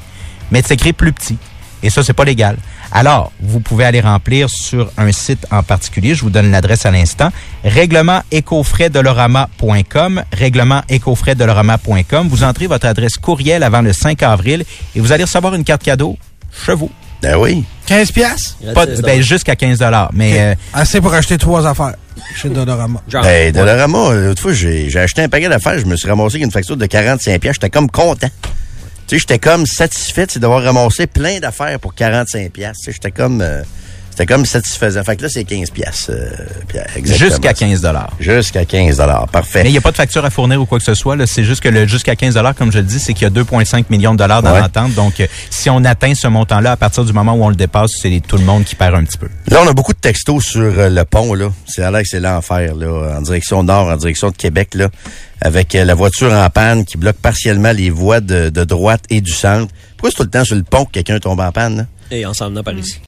mais c'est écrit plus petit. Et ça, c'est pas légal. Alors, vous pouvez aller remplir sur un site en particulier. Je vous donne l'adresse à l'instant. Règlement écofraisdelorama.com. Règlement écofraisdelorama.com. Vous entrez votre adresse courriel avant le 5 avril et vous allez recevoir une carte cadeau chez vous. Ben oui. 15 piastres? Pas, de- ben, jusqu'à 15 dollars. Mais euh, Assez pour acheter trois affaires chez Dolorama. Genre, Ben, Dolorama, l'autre fois, j'ai j'ai acheté un paquet d'affaires, je me suis ramassé avec une facture de 45 pièces. J'étais comme content. Tu sais, j'étais comme satisfait d'avoir ramassé plein d'affaires pour 45 pièces. Tu sais, j'étais comme euh, c'était comme satisfaisant. Fait que là, c'est 15 pièces, euh, jusqu'à 15 dollars. Jusqu'à 15 Parfait. Mais il n'y a pas de facture à fournir ou quoi que ce soit. là. C'est juste que le jusqu'à 15 comme je le dis, c'est qu'il y a 2,5 millions de dollars dans Ouais. l'entente. Donc, euh, si on atteint ce montant-là, à partir du moment où on le dépasse, c'est tout le monde qui perd un petit peu. Là, on a beaucoup de textos sur euh, le pont, là. C'est là que c'est l'enfer, là, en direction nord, en direction de Québec, là, avec euh, la voiture en panne qui bloque partiellement les voies de, de droite et du centre. Pourquoi c'est tout le temps sur le pont que quelqu'un tombe en panne, là? Et ensemble, par ici.